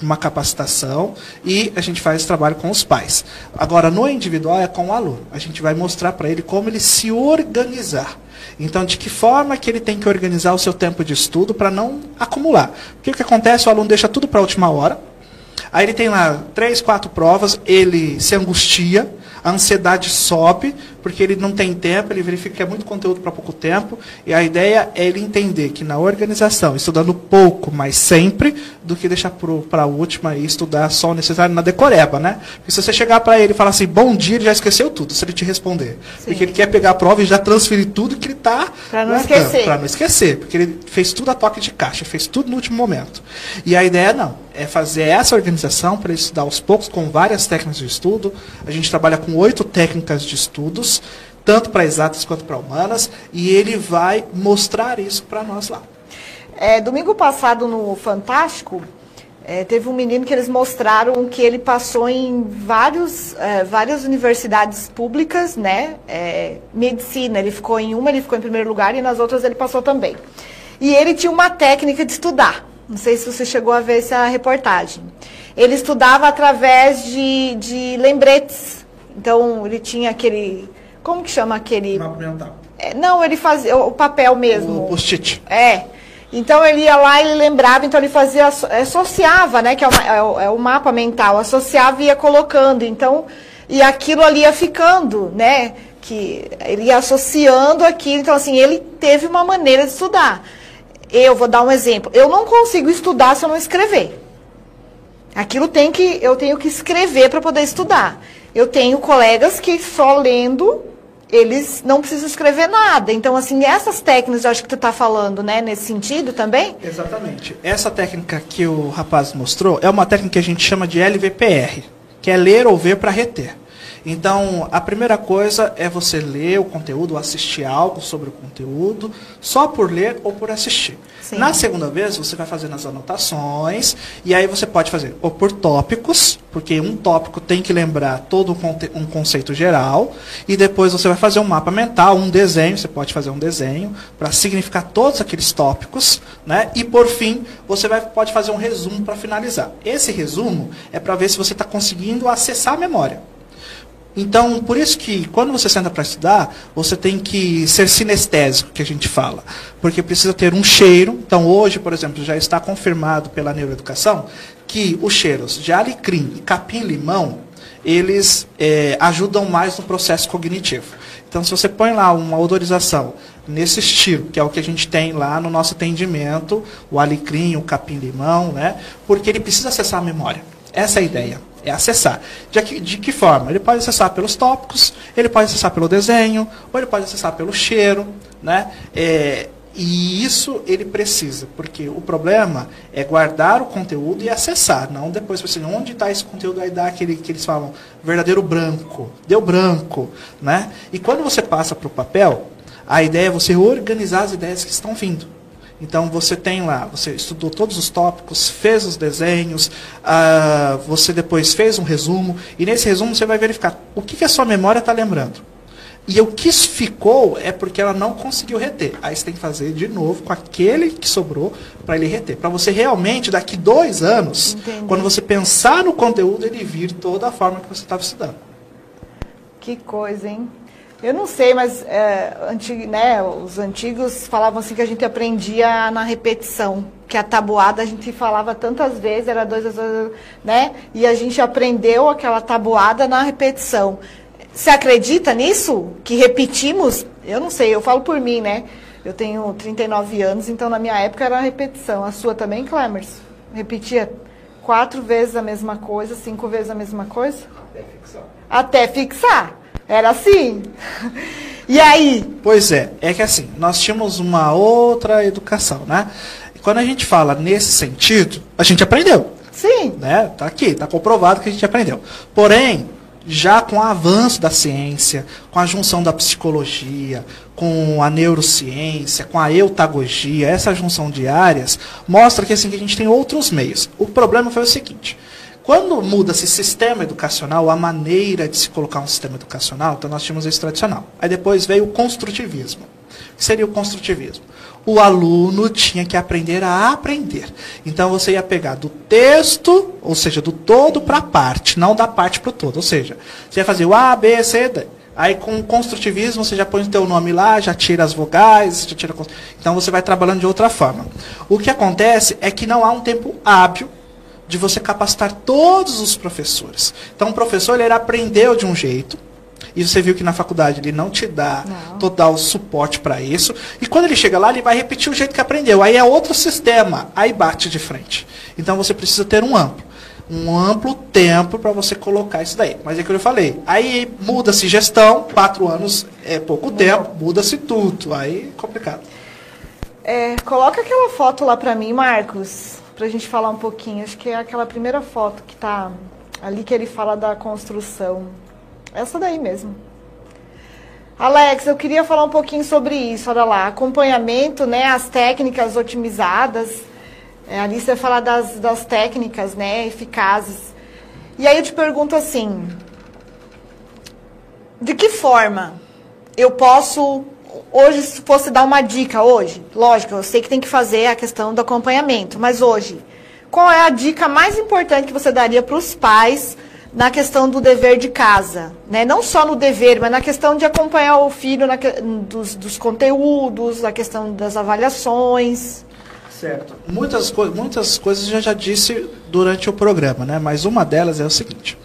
uma capacitação, e a gente faz o trabalho com os pais. Agora, no individual é com o aluno. A gente vai mostrar para ele como ele se organizar. Então, de que forma que ele tem que organizar o seu tempo de estudo para não acumular. O que acontece? O aluno deixa tudo para a última hora, Aí ele tem lá três, quatro provas, ele se angustia, a ansiedade sobe, porque ele não tem tempo, ele verifica que é muito conteúdo para pouco tempo, e a ideia é ele entender que na organização, estudando pouco, mas sempre, do que deixar para a última e estudar só o necessário na decoreba, né? Porque se você chegar para ele e falar assim, bom dia, ele já esqueceu tudo, se ele te responder. Porque ele quer pegar a prova e já transferir tudo que ele está Pra não esquecer. Para não esquecer, porque ele fez tudo a toque de caixa, fez tudo no último momento. E a ideia não, é fazer essa organização para ele estudar aos poucos com várias técnicas de estudo. A gente trabalha com oito técnicas de estudos, tanto para exatas quanto para humanas, e ele vai mostrar isso para nós lá. É, domingo passado no Fantástico, é, teve um menino que eles mostraram que ele passou em vários, é, várias universidades públicas, né? É, medicina, ele ficou em uma, ele ficou em primeiro lugar e nas outras ele passou também. E ele tinha uma técnica de estudar. Não sei se você chegou a ver essa reportagem. Ele estudava através de, de lembretes. Então, ele tinha aquele. Como que chama aquele. Mapa mental. É, não, ele fazia o papel mesmo. O post-it. É. Então ele ia lá e ele lembrava, então ele fazia, associava, né? Que é, uma, é, o, é o mapa mental, associava e ia colocando. Então, e aquilo ali ia ficando, né? Que ele ia associando aquilo. Então, assim, ele teve uma maneira de estudar. Eu vou dar um exemplo. Eu não consigo estudar se eu não escrever. Aquilo tem que, eu tenho que escrever para poder estudar. Eu tenho colegas que só lendo eles não precisam escrever nada. Então, assim, essas técnicas, eu acho que tu está falando, né, nesse sentido também? Exatamente. Essa técnica que o rapaz mostrou é uma técnica que a gente chama de LVPR, que é ler ou ver para reter. Então, a primeira coisa é você ler o conteúdo, assistir algo sobre o conteúdo, só por ler ou por assistir. Sim. Na segunda vez, você vai fazendo as anotações, e aí você pode fazer ou por tópicos, porque um tópico tem que lembrar todo um conceito geral, e depois você vai fazer um mapa mental, um desenho, você pode fazer um desenho, para significar todos aqueles tópicos, né? e por fim, você vai, pode fazer um resumo para finalizar. Esse resumo é para ver se você está conseguindo acessar a memória. Então, por isso que quando você senta para estudar, você tem que ser sinestésico, que a gente fala. Porque precisa ter um cheiro. Então, hoje, por exemplo, já está confirmado pela neuroeducação que os cheiros de alecrim e capim-limão, eles é, ajudam mais no processo cognitivo. Então, se você põe lá uma odorização nesse estilo, que é o que a gente tem lá no nosso atendimento, o alecrim, o capim-limão, né? Porque ele precisa acessar a memória. Essa é a ideia é acessar. De que, de que forma? Ele pode acessar pelos tópicos, ele pode acessar pelo desenho, ou ele pode acessar pelo cheiro, né? É, e isso ele precisa, porque o problema é guardar o conteúdo e acessar, não depois você onde está esse conteúdo aí dá aquele que eles falam verdadeiro branco, deu branco, né? E quando você passa para o papel, a ideia é você organizar as ideias que estão vindo. Então você tem lá, você estudou todos os tópicos, fez os desenhos, uh, você depois fez um resumo, e nesse resumo você vai verificar o que, que a sua memória está lembrando. E o que ficou é porque ela não conseguiu reter. Aí você tem que fazer de novo com aquele que sobrou para ele reter. Para você realmente, daqui dois anos, Entendi. quando você pensar no conteúdo, ele vir toda a forma que você estava estudando. Que coisa, hein? Eu não sei, mas é, antig, né, os antigos falavam assim que a gente aprendia na repetição, que a tabuada a gente falava tantas vezes, era dois, dois, né? E a gente aprendeu aquela tabuada na repetição. Você acredita nisso? Que repetimos? Eu não sei, eu falo por mim, né? Eu tenho 39 anos, então na minha época era repetição. A sua também, Clemers? Repetia quatro vezes a mesma coisa, cinco vezes a mesma coisa? Até fixar. Até fixar. Era assim. E aí? Pois é, é que assim, nós tínhamos uma outra educação, né? E quando a gente fala nesse sentido, a gente aprendeu. Sim. Né? Tá aqui, tá comprovado que a gente aprendeu. Porém, já com o avanço da ciência, com a junção da psicologia, com a neurociência, com a eutagogia, essa junção de áreas, mostra que, assim, que a gente tem outros meios. O problema foi o seguinte: quando muda-se sistema educacional, a maneira de se colocar um sistema educacional, então nós tínhamos esse tradicional. Aí depois veio o construtivismo. O que seria o construtivismo? O aluno tinha que aprender a aprender. Então você ia pegar do texto, ou seja, do todo para a parte, não da parte para o todo. Ou seja, você ia fazer o A, B, C, D. Aí com o construtivismo você já põe o teu nome lá, já tira as vogais, já tira então você vai trabalhando de outra forma. O que acontece é que não há um tempo hábil de você capacitar todos os professores. Então, o professor ele aprendeu de um jeito, e você viu que na faculdade ele não te dá não. total suporte para isso. E quando ele chega lá, ele vai repetir o jeito que aprendeu. Aí é outro sistema, aí bate de frente. Então você precisa ter um amplo. Um amplo tempo para você colocar isso daí. Mas é que eu falei. Aí muda-se gestão, quatro anos é pouco tempo, muda-se tudo. Aí é complicado. É, coloca aquela foto lá para mim, Marcos para a gente falar um pouquinho. Acho que é aquela primeira foto que está ali que ele fala da construção. Essa daí mesmo. Alex, eu queria falar um pouquinho sobre isso. Olha lá, acompanhamento, né, as técnicas otimizadas. É, ali você fala das, das técnicas, né, eficazes. E aí eu te pergunto assim, de que forma eu posso hoje, se fosse dar uma dica hoje, lógico, eu sei que tem que fazer a questão do acompanhamento, mas hoje, qual é a dica mais importante que você daria para os pais na questão do dever de casa, né? Não só no dever, mas na questão de acompanhar o filho na, dos, dos conteúdos, na questão das avaliações. Certo. Muitas, co muitas coisas eu já disse durante o programa, né? Mas uma delas é o seguinte: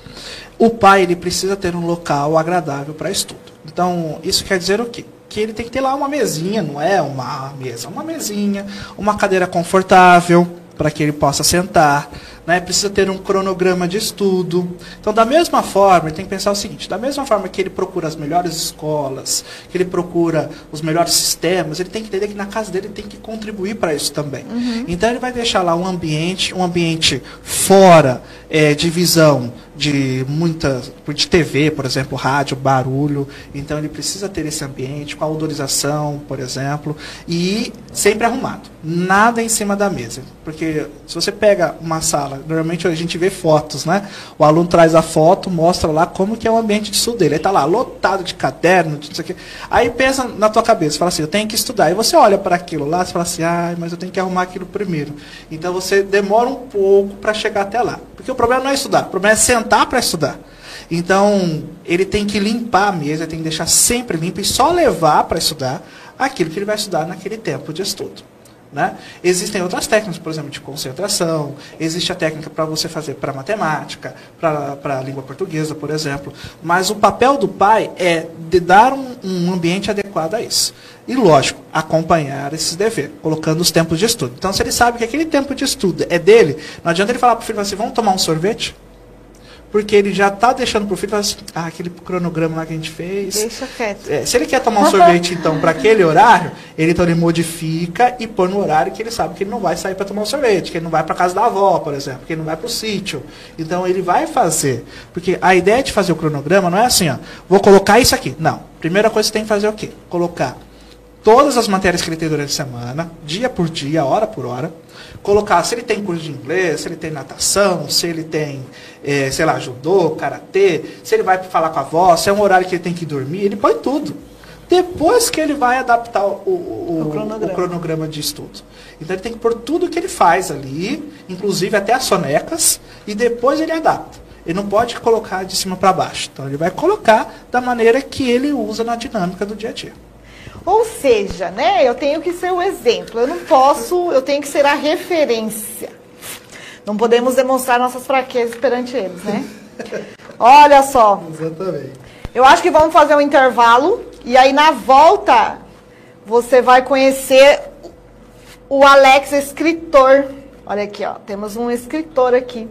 o pai ele precisa ter um local agradável para estudo. Então, isso quer dizer o quê? Que ele tem que ter lá uma mesinha, não é? Uma mesa, uma mesinha, uma cadeira confortável para que ele possa sentar né, precisa ter um cronograma de estudo. Então, da mesma forma, ele tem que pensar o seguinte: da mesma forma que ele procura as melhores escolas, que ele procura os melhores sistemas, ele tem que entender que na casa dele tem que contribuir para isso também. Uhum. Então, ele vai deixar lá um ambiente, um ambiente fora é, de visão de muitas de TV, por exemplo, rádio, barulho. Então ele precisa ter esse ambiente com a odorização, por exemplo, e sempre arrumado. Nada em cima da mesa, porque se você pega uma sala, normalmente a gente vê fotos, né? O aluno traz a foto, mostra lá como que é o ambiente de estudo dele. Aí tá lá lotado de caderno, de não sei o quê. Aí pensa na tua cabeça, fala assim, eu tenho que estudar. E você olha para aquilo lá, você fala assim, ah, mas eu tenho que arrumar aquilo primeiro. Então você demora um pouco para chegar até lá. Porque o problema não é estudar, o problema é sentar para estudar. Então, ele tem que limpar a mesa, tem que deixar sempre limpa e só levar para estudar aquilo que ele vai estudar naquele tempo de estudo. Né? Existem outras técnicas, por exemplo, de concentração, existe a técnica para você fazer para matemática, para a língua portuguesa, por exemplo. Mas o papel do pai é de dar um, um ambiente adequado a isso. E, lógico, acompanhar esses deveres, colocando os tempos de estudo. Então, se ele sabe que aquele tempo de estudo é dele, não adianta ele falar para o filho assim, vamos tomar um sorvete? Porque ele já está deixando para o filho assim, ah, aquele cronograma lá que a gente fez. Deixa quieto. É, se ele quer tomar um sorvete, então, para aquele horário, ele então ele modifica e põe no horário que ele sabe que ele não vai sair para tomar um sorvete, que ele não vai para casa da avó, por exemplo, que ele não vai para o sítio. Então ele vai fazer. Porque a ideia de fazer o cronograma não é assim, ó, vou colocar isso aqui. Não. Primeira coisa que você tem que fazer é o quê? Colocar todas as matérias que ele tem durante a semana, dia por dia, hora por hora colocar se ele tem curso de inglês, se ele tem natação, se ele tem, é, sei lá, judô, karatê, se ele vai falar com a avó, se é um horário que ele tem que dormir, ele põe tudo. Depois que ele vai adaptar o, o, o, cronograma. o cronograma. de estudo. Então ele tem que pôr tudo que ele faz ali, inclusive até as sonecas, e depois ele adapta. Ele não pode colocar de cima para baixo. Então ele vai colocar da maneira que ele usa na dinâmica do dia a dia. Ou seja, né, eu tenho que ser o exemplo. Eu não posso, eu tenho que ser a referência. Não podemos demonstrar nossas fraquezas perante eles, né? *laughs* Olha só. Exatamente. Eu acho que vamos fazer um intervalo e aí na volta você vai conhecer o Alex escritor. Olha aqui, ó, temos um escritor aqui.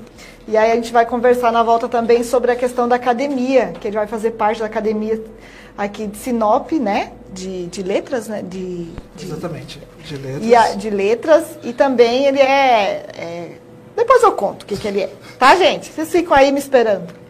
E aí a gente vai conversar na volta também sobre a questão da academia, que ele vai fazer parte da academia aqui de Sinop, né? De, de letras, né? De, de Exatamente, de letras. E a, de letras. E também ele é, é Depois eu conto o que, que ele é. Tá, gente? Vocês ficam aí me esperando.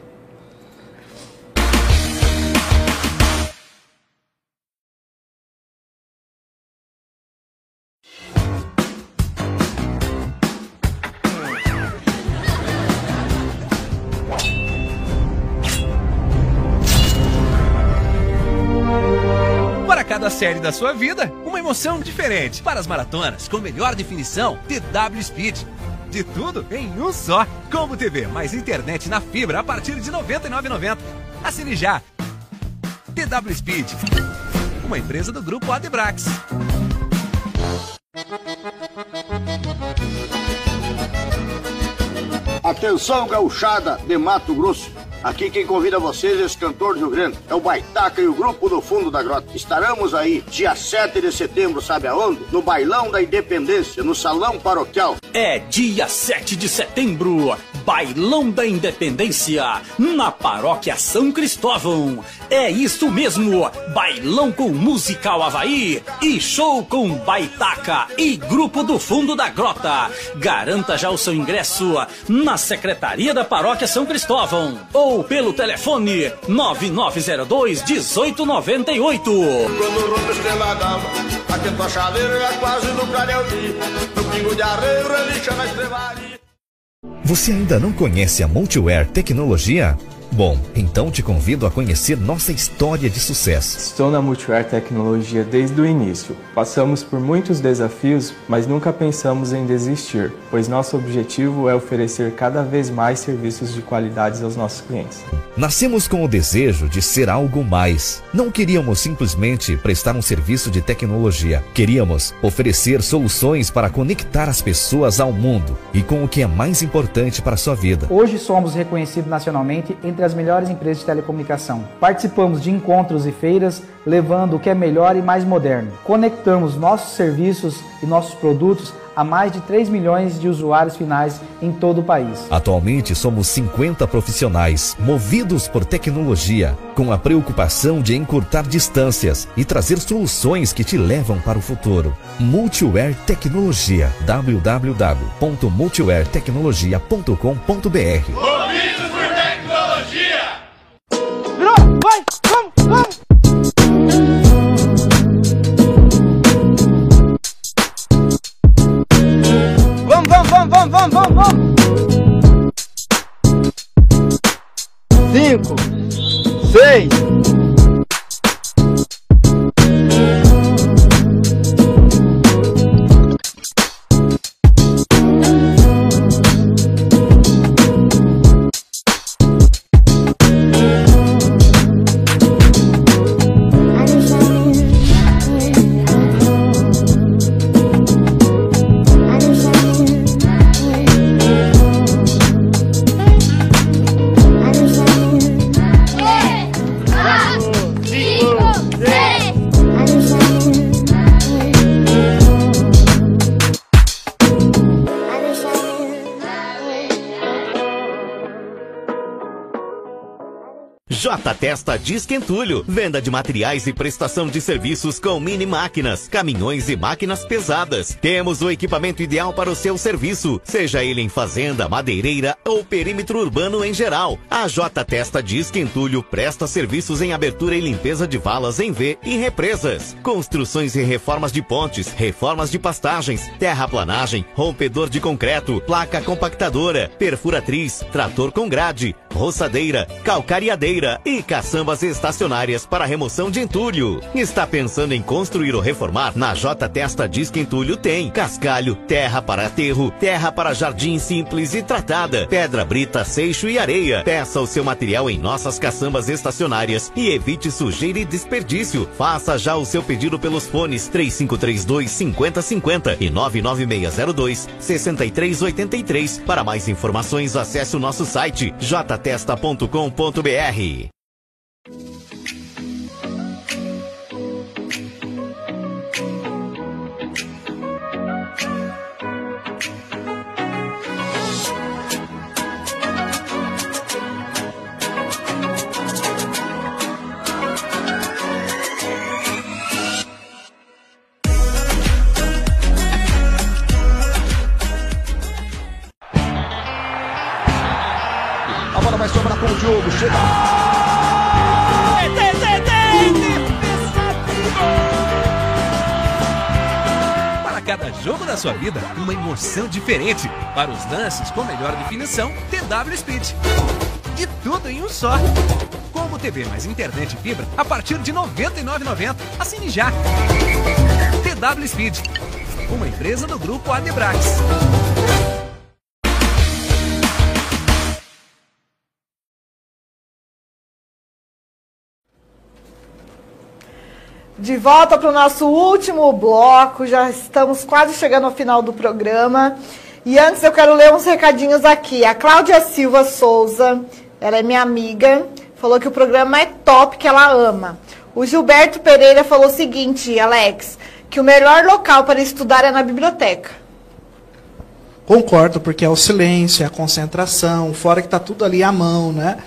Série da sua vida, uma emoção diferente. Para as maratonas, com melhor definição, TW Speed. De tudo em um só. Combo TV, mais internet na fibra a partir de R$ 99,90. Assine já. TW Speed, uma empresa do grupo Adebrax. Atenção, gauchada de Mato Grosso. Aqui quem convida vocês é esse cantor do Rio Grande. É o Baitaca e o grupo do Fundo da Grota. Estaremos aí dia 7 de setembro, sabe aonde? No Bailão da Independência, no Salão Paroquial. É dia 7 de setembro, Bailão da Independência, na Paróquia São Cristóvão. É isso mesmo, bailão com musical Havaí e show com Baitaca e grupo do Fundo da Grota. Garanta já o seu ingresso na Secretaria da Paróquia São Cristóvão ou pelo telefone 9902 1898. Quando rompe estrela d'alva, aqui tua chaleira é quase no Carelvi. No pingo de arreio, relixa na estrevaria. Você ainda não conhece a Multiware Tecnologia? Bom, então te convido a conhecer nossa história de sucesso. Estou na Multiware Tecnologia desde o início. Passamos por muitos desafios, mas nunca pensamos em desistir, pois nosso objetivo é oferecer cada vez mais serviços de qualidade aos nossos clientes. Nascemos com o desejo de ser algo mais. Não queríamos simplesmente prestar um serviço de tecnologia. Queríamos oferecer soluções para conectar as pessoas ao mundo e com o que é mais importante para a sua vida. Hoje somos reconhecidos nacionalmente entre as melhores empresas de telecomunicação. Participamos de encontros e feiras levando o que é melhor e mais moderno. Conectamos nossos serviços e nossos produtos a mais de 3 milhões de usuários finais em todo o país. Atualmente somos 50 profissionais, movidos por tecnologia, com a preocupação de encurtar distâncias e trazer soluções que te levam para o futuro. Multiware Tecnologia. www.multiwaretecnologia.com.br vamos, vamos, vamos, vamos! Cinco, seis, J Testa Disque Entulho. Venda de materiais e prestação de serviços com mini máquinas, caminhões e máquinas pesadas. Temos o equipamento ideal para o seu serviço, seja ele em fazenda, madeireira ou perímetro urbano em geral. A J Testa Disque Entulho presta serviços em abertura e limpeza de valas em V e represas, construções e reformas de pontes, reformas de pastagens, terraplanagem, rompedor de concreto, placa compactadora, perfuratriz, trator com grade, roçadeira, calcariadeira e caçambas estacionárias para remoção de entulho. Está pensando em construir ou reformar? Na J Testa Disque Entulho tem cascalho, terra para aterro, terra para jardim simples e tratada, pedra brita, seixo e areia. Peça o seu material em nossas caçambas estacionárias e evite sujeira e desperdício. Faça já o seu pedido pelos fones 3532 5050 e 99602 6383. Para mais informações, acesse o nosso site jtesta.com.br. A com o. Chega. Para cada jogo da sua vida, uma emoção diferente. Para os lances com melhor definição, TW Speed. E tudo em um só. Como TV mais internet e fibra a partir de R$ 99,90. Assine já. TW Speed. Uma empresa do grupo Adebrax. De volta para o nosso último bloco, já estamos quase chegando ao final do programa. E antes eu quero ler uns recadinhos aqui. A Cláudia Silva Souza, ela é minha amiga, falou que o programa é top, que ela ama. O Gilberto Pereira falou o seguinte, Alex, que o melhor local para estudar é na biblioteca. Concordo, porque é o silêncio, é a concentração, fora que está tudo ali à mão, né?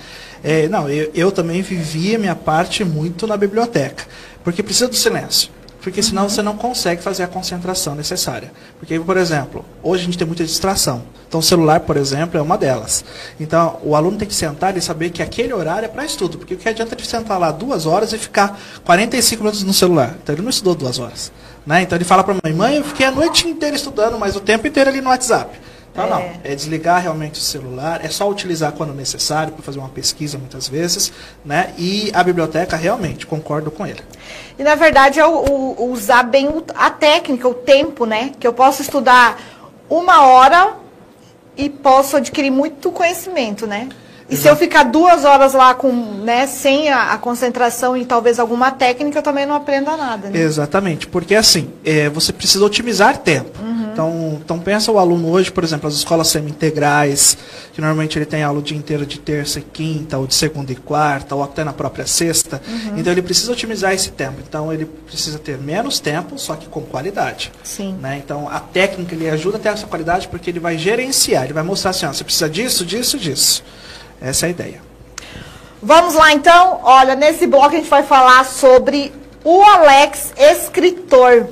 É, não, eu, eu também vivia minha parte muito na biblioteca, porque precisa do silêncio. Porque senão você não consegue fazer a concentração necessária. Porque, por exemplo, hoje a gente tem muita distração. Então, o celular, por exemplo, é uma delas. Então, o aluno tem que sentar e saber que aquele horário é para estudo. Porque o que adianta ele sentar lá duas horas e ficar 45 minutos no celular? Então, ele não estudou duas horas. Né? Então, ele fala para a mãe, mãe, eu fiquei a noite inteira estudando, mas o tempo inteiro ali no WhatsApp. Então, não. É desligar realmente o celular, é só utilizar quando necessário, para fazer uma pesquisa muitas vezes, né? E a biblioteca, realmente, concordo com ele. E, na verdade, é o, o- usar bem a técnica, o tempo, né? Que eu posso estudar uma hora e posso adquirir muito conhecimento, né? E se eu ficar duas horas lá com, né, sem a, a concentração e talvez alguma técnica, eu também não aprenda nada, né? Exatamente, porque assim, é, você precisa otimizar tempo. Então, então pensa o aluno hoje, por exemplo, as escolas semi-integrais, que normalmente ele tem aula o dia inteiro de terça e quinta, ou de segunda e quarta, ou até na própria sexta. Uhum. Então ele precisa otimizar esse tempo. Então ele precisa ter menos tempo, só que com qualidade. Sim. né? Então a técnica ele ajuda a ter essa qualidade porque ele vai gerenciar, ele vai mostrar assim, ó, você precisa disso, disso, disso. Essa é a ideia. Vamos lá então. Olha, nesse bloco a gente vai falar sobre o Alex escritor.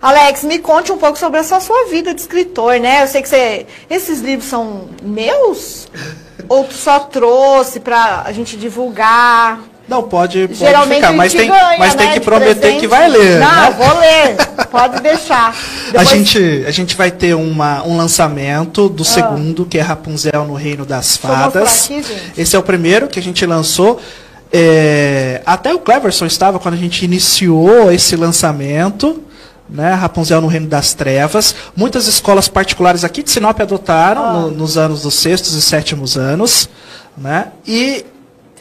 Alex, me conte um pouco sobre essa sua vida de escritor, né? Eu sei que você. Esses livros são meus? *laughs* Ou tu só trouxe pra a gente divulgar? Não, pode, pode Geralmente ficar, a mas tem, ganha, mas tem né, que de prometer presente. que vai ler. Não, né? vou ler. Pode deixar. A Depois- gente, a gente vai ter uma, um lançamento do segundo, que é Rapunzel no Reino das Ah. Fadas. aqui. Esse é o primeiro que a gente lançou. É, até o Cleverson estava quando a gente iniciou esse lançamento. Né, Rapunzel no Reino das Trevas. Muitas escolas particulares aqui de Sinop adotaram Ah. no- nos anos dos sextos e sétimos anos. Né, e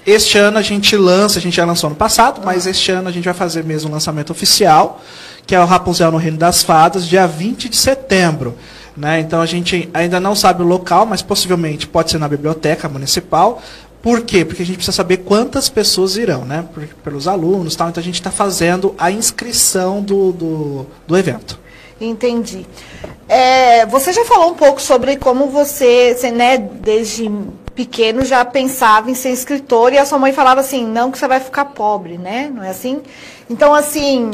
este ano a gente lança, a gente já lançou no passado, mas este ano a gente vai fazer mesmo o lançamento oficial, que é o Rapunzel no Reino das Fadas, dia 20 de setembro. Né? Então a gente ainda não sabe o local, mas possivelmente pode ser na biblioteca municipal. Por quê? Porque a gente precisa saber quantas pessoas irão, né? Por- pelos alunos tal. Então a gente está fazendo a inscrição do, do, do evento. Entendi. É, você já falou um pouco sobre como você, você, né, desde pequeno já pensava em ser escritor e a sua mãe falava assim, não que você vai ficar pobre, né? Não é assim? Então, assim,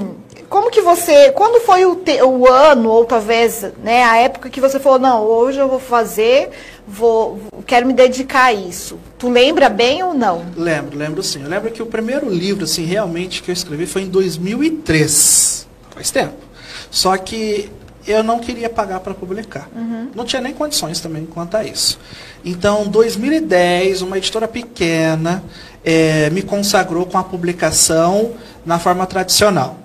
como que você, quando foi o, te- o ano ou talvez, né, a época que você falou, não, hoje eu vou fazer, vou, quero me dedicar a isso. Tu lembra bem ou não? Lembro, lembro sim. Eu lembro que o primeiro livro, assim, realmente que eu escrevi foi em 2003. Faz tempo. Só que eu não queria pagar para publicar. Não tinha nem condições também quanto a isso. Então, 2010, uma editora pequena eh, me consagrou com a publicação na forma tradicional.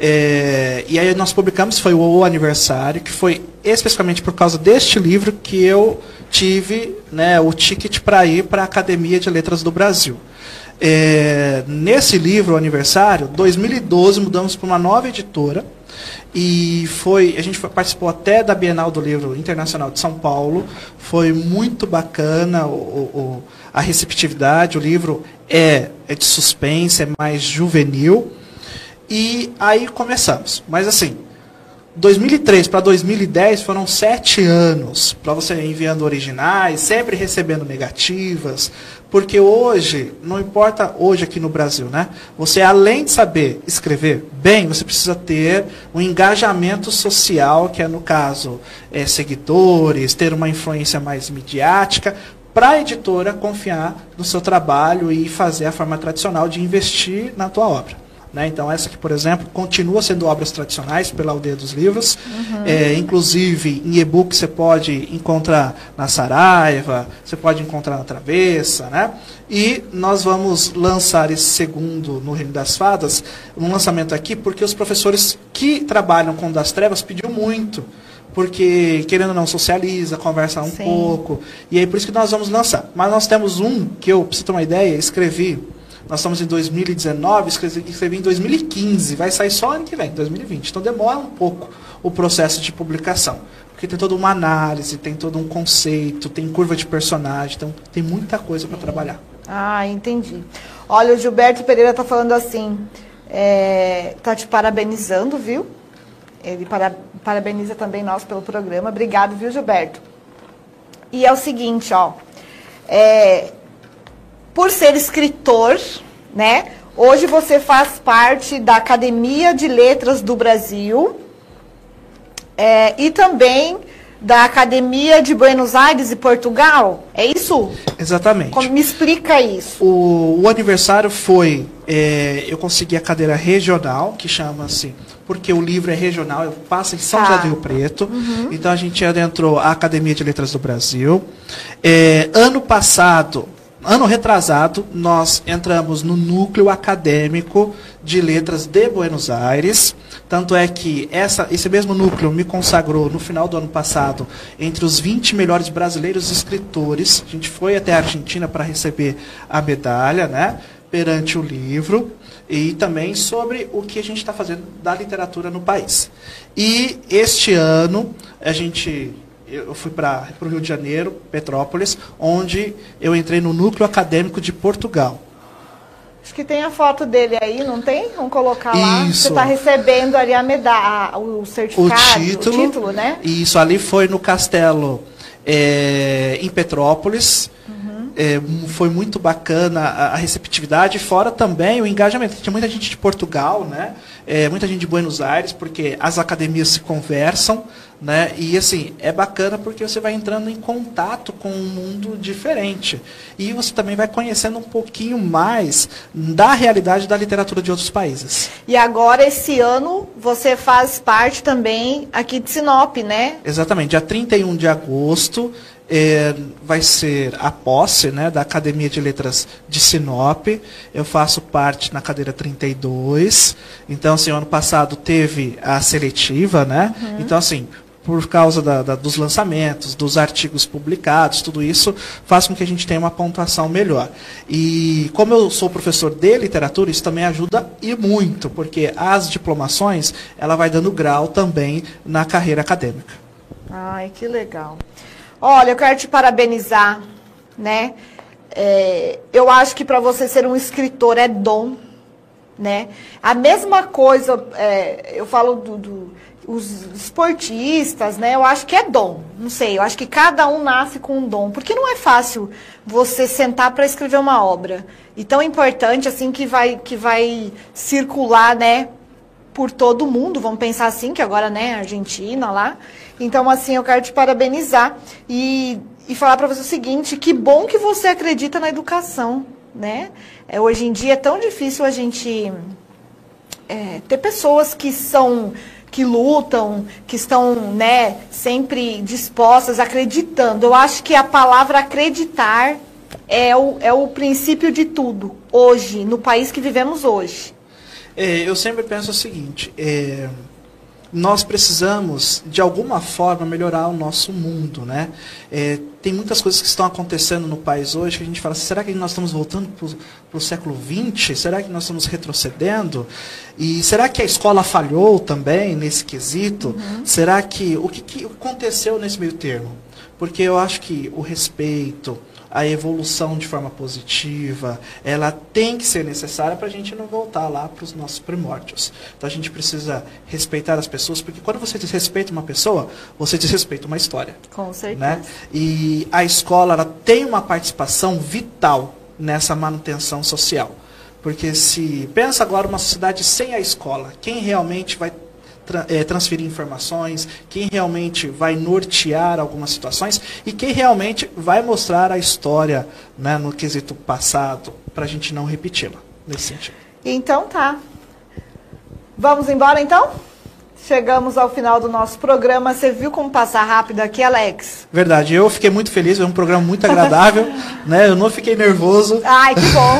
É, e aí nós publicamos, foi o aniversário, que foi especificamente por causa deste livro que eu tive né, o ticket para ir para a Academia de Letras do Brasil. É, nesse livro, o aniversário, 2012, mudamos para uma nova editora. E foi, a gente participou até da Bienal do Livro Internacional de São Paulo. Foi muito bacana o- o- a receptividade. O livro é, é de suspense, é mais juvenil. E aí começamos. Mas assim, 2003 para 2010 foram sete anos para você enviando originais, sempre recebendo negativas, porque hoje, não importa hoje aqui no Brasil, né? Você além de saber escrever bem, você precisa ter um engajamento social, que é no caso é, seguidores, ter uma influência mais midiática, para a editora confiar no seu trabalho e fazer a forma tradicional de investir na tua obra. Né? Então, essa aqui, por exemplo, continua sendo obras tradicionais pela Aldeia dos Livros. É, inclusive, em e-book você pode encontrar na Saraiva, você pode encontrar na Travessa. Né? E nós vamos lançar esse segundo no Reino das Fadas, um lançamento aqui, porque os professores que trabalham com o das Trevas pediu muito. Porque, querendo ou não, socializa, conversa um Sim. pouco. E aí, por isso que nós vamos lançar. Mas nós temos um que eu, para você ter uma ideia, escrevi nós estamos em 2019, escrevi, escrevi em 2015, vai sair só ano que vem, 2020. Então demora um pouco o processo de publicação. Porque tem toda uma análise, tem todo um conceito, tem curva de personagem, então tem muita coisa para trabalhar. Ah, entendi. Olha, o Gilberto Pereira tá falando assim, é, tá te parabenizando, viu? Ele para- parabeniza também nós pelo programa. Obrigado, viu, Gilberto? E é o seguinte, ó. é, por ser escritor, né? Hoje você faz parte da Academia de Letras do Brasil é, e também da Academia de Buenos Aires e Portugal. É isso? Exatamente. Como- me explica isso. O, o aniversário foi. é, eu consegui a cadeira regional, que chama-se. Porque o livro é regional, eu passo em São Tá. José do Rio Preto. Então a gente adentrou a Academia de Letras do Brasil. É, ano passado, ano retrasado, nós entramos no núcleo acadêmico de letras de Buenos Aires. Tanto é que essa, esse mesmo núcleo me consagrou no final do ano passado entre os 20 melhores brasileiros escritores. A gente foi até a Argentina para receber a medalha, né? Perante o livro. E também sobre o que a gente está fazendo da literatura no país. E este ano, a gente eu fui para o Rio de Janeiro, Petrópolis, onde eu entrei no núcleo acadêmico de Portugal. Acho que tem a foto dele aí, não tem? Vamos colocar lá. Isso. Você está recebendo ali a medalha, o O certificado, título, o título, né? Isso ali foi no castelo é, em Petrópolis. É, foi muito bacana a, a receptividade, fora também o engajamento. Tinha muita gente de Portugal, né? É, muita gente de Buenos Aires, porque as academias se conversam, né? E assim, é bacana porque você vai entrando em contato com um mundo diferente. E você também vai conhecendo um pouquinho mais da realidade da literatura de outros países. E agora, esse ano, você faz parte também aqui de Sinop, né? Exatamente, dia 31 de agosto eh, vai ser a posse né, da Academia de Letras de Sinop. Eu faço parte na cadeira 32. Então, assim, ano passado teve a seletiva, né? Então, assim, por causa da- da- dos lançamentos, dos artigos publicados, tudo isso faz com que a gente tenha uma pontuação melhor. E como eu sou professor de literatura, isso também ajuda e muito, porque as diplomações, ela vai dando grau também na carreira acadêmica. Ai, que legal. Olha, eu quero te parabenizar, né? É, eu acho que para você ser um escritor é dom, né? A mesma coisa, é, eu falo do, do- os esportistas, né? Eu acho que é dom. Não sei, eu acho que cada um nasce com um dom, porque não é fácil você sentar para escrever uma obra e tão importante assim que vai que vai circular, né? por todo mundo, vamos pensar assim, que agora, né, Argentina lá. Então, assim, eu quero te parabenizar e, e falar para você o seguinte, que bom que você acredita na educação, né? É, hoje em dia é tão difícil a gente é, ter pessoas que são que lutam, que estão, né, sempre dispostas, acreditando. Eu acho que a palavra acreditar é o, é o princípio de tudo, hoje, no país que vivemos hoje. É, eu sempre penso o seguinte: é, nós precisamos, de alguma forma, melhorar o nosso mundo. Né? É, tem muitas coisas que estão acontecendo no país hoje que a gente fala: será que nós estamos voltando para o século XX? Será que nós estamos retrocedendo? E será que a escola falhou também nesse quesito? Será que o que, que aconteceu nesse meio termo? Porque eu acho que o respeito, a evolução de forma positiva, ela tem que ser necessária para a gente não voltar lá para os nossos primórdios. Então a gente precisa respeitar as pessoas, porque quando você desrespeita uma pessoa, você desrespeita uma história. Com certeza. Né? E a escola ela tem uma participação vital nessa manutenção social. Porque se pensa agora uma sociedade sem a escola, quem realmente vai tra- eh, transferir informações, quem realmente vai nortear algumas situações e quem realmente vai mostrar a história né, no quesito passado para a gente não repeti-la nesse sentido. Então tá. Vamos embora então? Chegamos ao final do nosso programa. Você viu como passar rápido aqui, Alex? Verdade, eu fiquei muito feliz, é um programa muito agradável, *laughs* né? Eu não fiquei nervoso. Ai, que bom.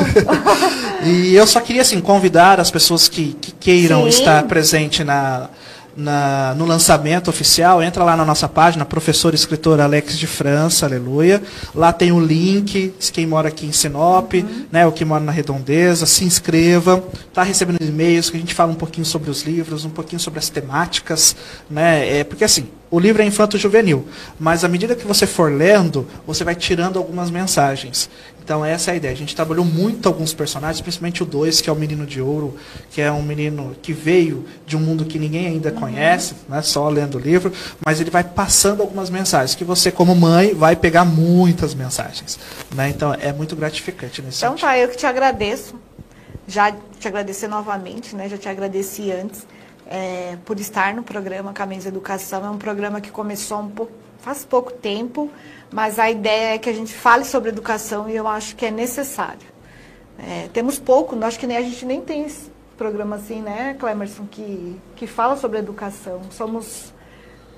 *laughs* E eu só queria assim convidar as pessoas que, que queiram Sim. estar presente na, na- no lançamento oficial, entra lá na nossa página, professor escritor Alex de França, aleluia. Lá tem o link, quem mora aqui em Sinop, né, o que mora na Redondeza, se inscreva. Está recebendo e-mails que a gente fala um pouquinho sobre os livros, um pouquinho sobre as temáticas, né? É, porque assim, o livro é infanto-juvenil, mas à medida que você for lendo, você vai tirando algumas mensagens. Então essa é a ideia. A gente trabalhou muito alguns personagens, principalmente o 2, que é o Menino de Ouro, que é um menino que veio de um mundo que ninguém ainda conhece, né, só lendo o livro, mas ele vai passando algumas mensagens, que você, como mãe, vai pegar muitas mensagens. Né? Então é muito gratificante nesse Então sentido. tá, eu que te agradeço. Já te agradecer novamente, né? Já te agradeci antes. é, por estar no programa Caminhos da Educação. É um programa que começou um pouco, faz pouco tempo, mas a ideia é que a gente fale sobre educação e eu acho que é necessário. É, temos pouco, acho que nem, a gente nem tem esse programa assim, né, Clemerson, que, que fala sobre educação. Somos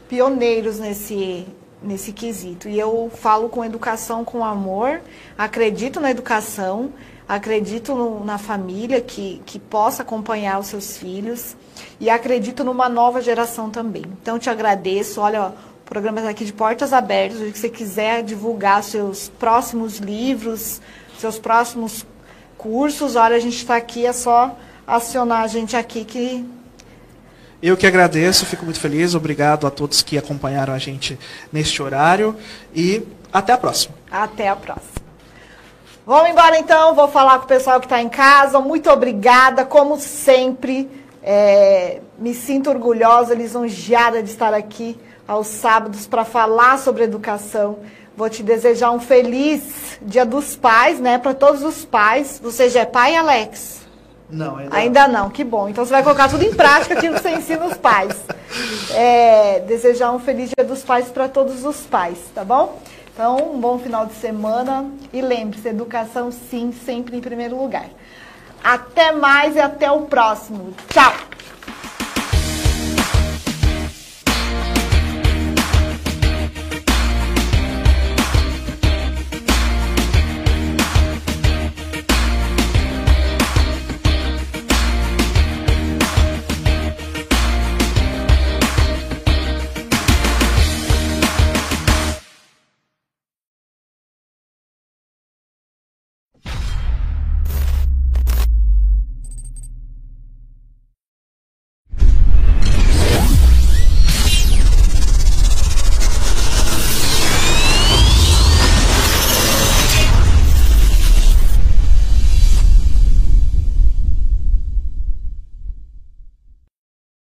pioneiros nesse, nesse quesito. E eu falo com educação com amor, acredito na educação, acredito no, na família que, que possa acompanhar os seus filhos e acredito numa nova geração também. Então, te agradeço. Olha, ó, programa está aqui de portas abertas. Se você quiser divulgar seus próximos livros, seus próximos cursos, olha, a gente está aqui, é só acionar a gente aqui que eu que agradeço, fico muito feliz. Obrigado a todos que acompanharam a gente neste horário e até a próxima. Até a próxima. Vamos embora então, vou falar com o pessoal que está em casa. Muito obrigada, como sempre. É, me sinto orgulhosa, lisonjeada de estar aqui aos sábados para falar sobre educação. Vou te desejar um feliz Dia dos Pais, né? Para todos os pais. Você já é pai, Alex? Não, ainda, ainda não. Que bom. Então você vai colocar tudo em prática aquilo que você ensina os pais. É, desejar um feliz Dia dos Pais para todos os pais, tá bom? Então, um bom final de semana e lembre-se, educação sim, sempre em primeiro lugar. Até mais e até o próximo. Tchau!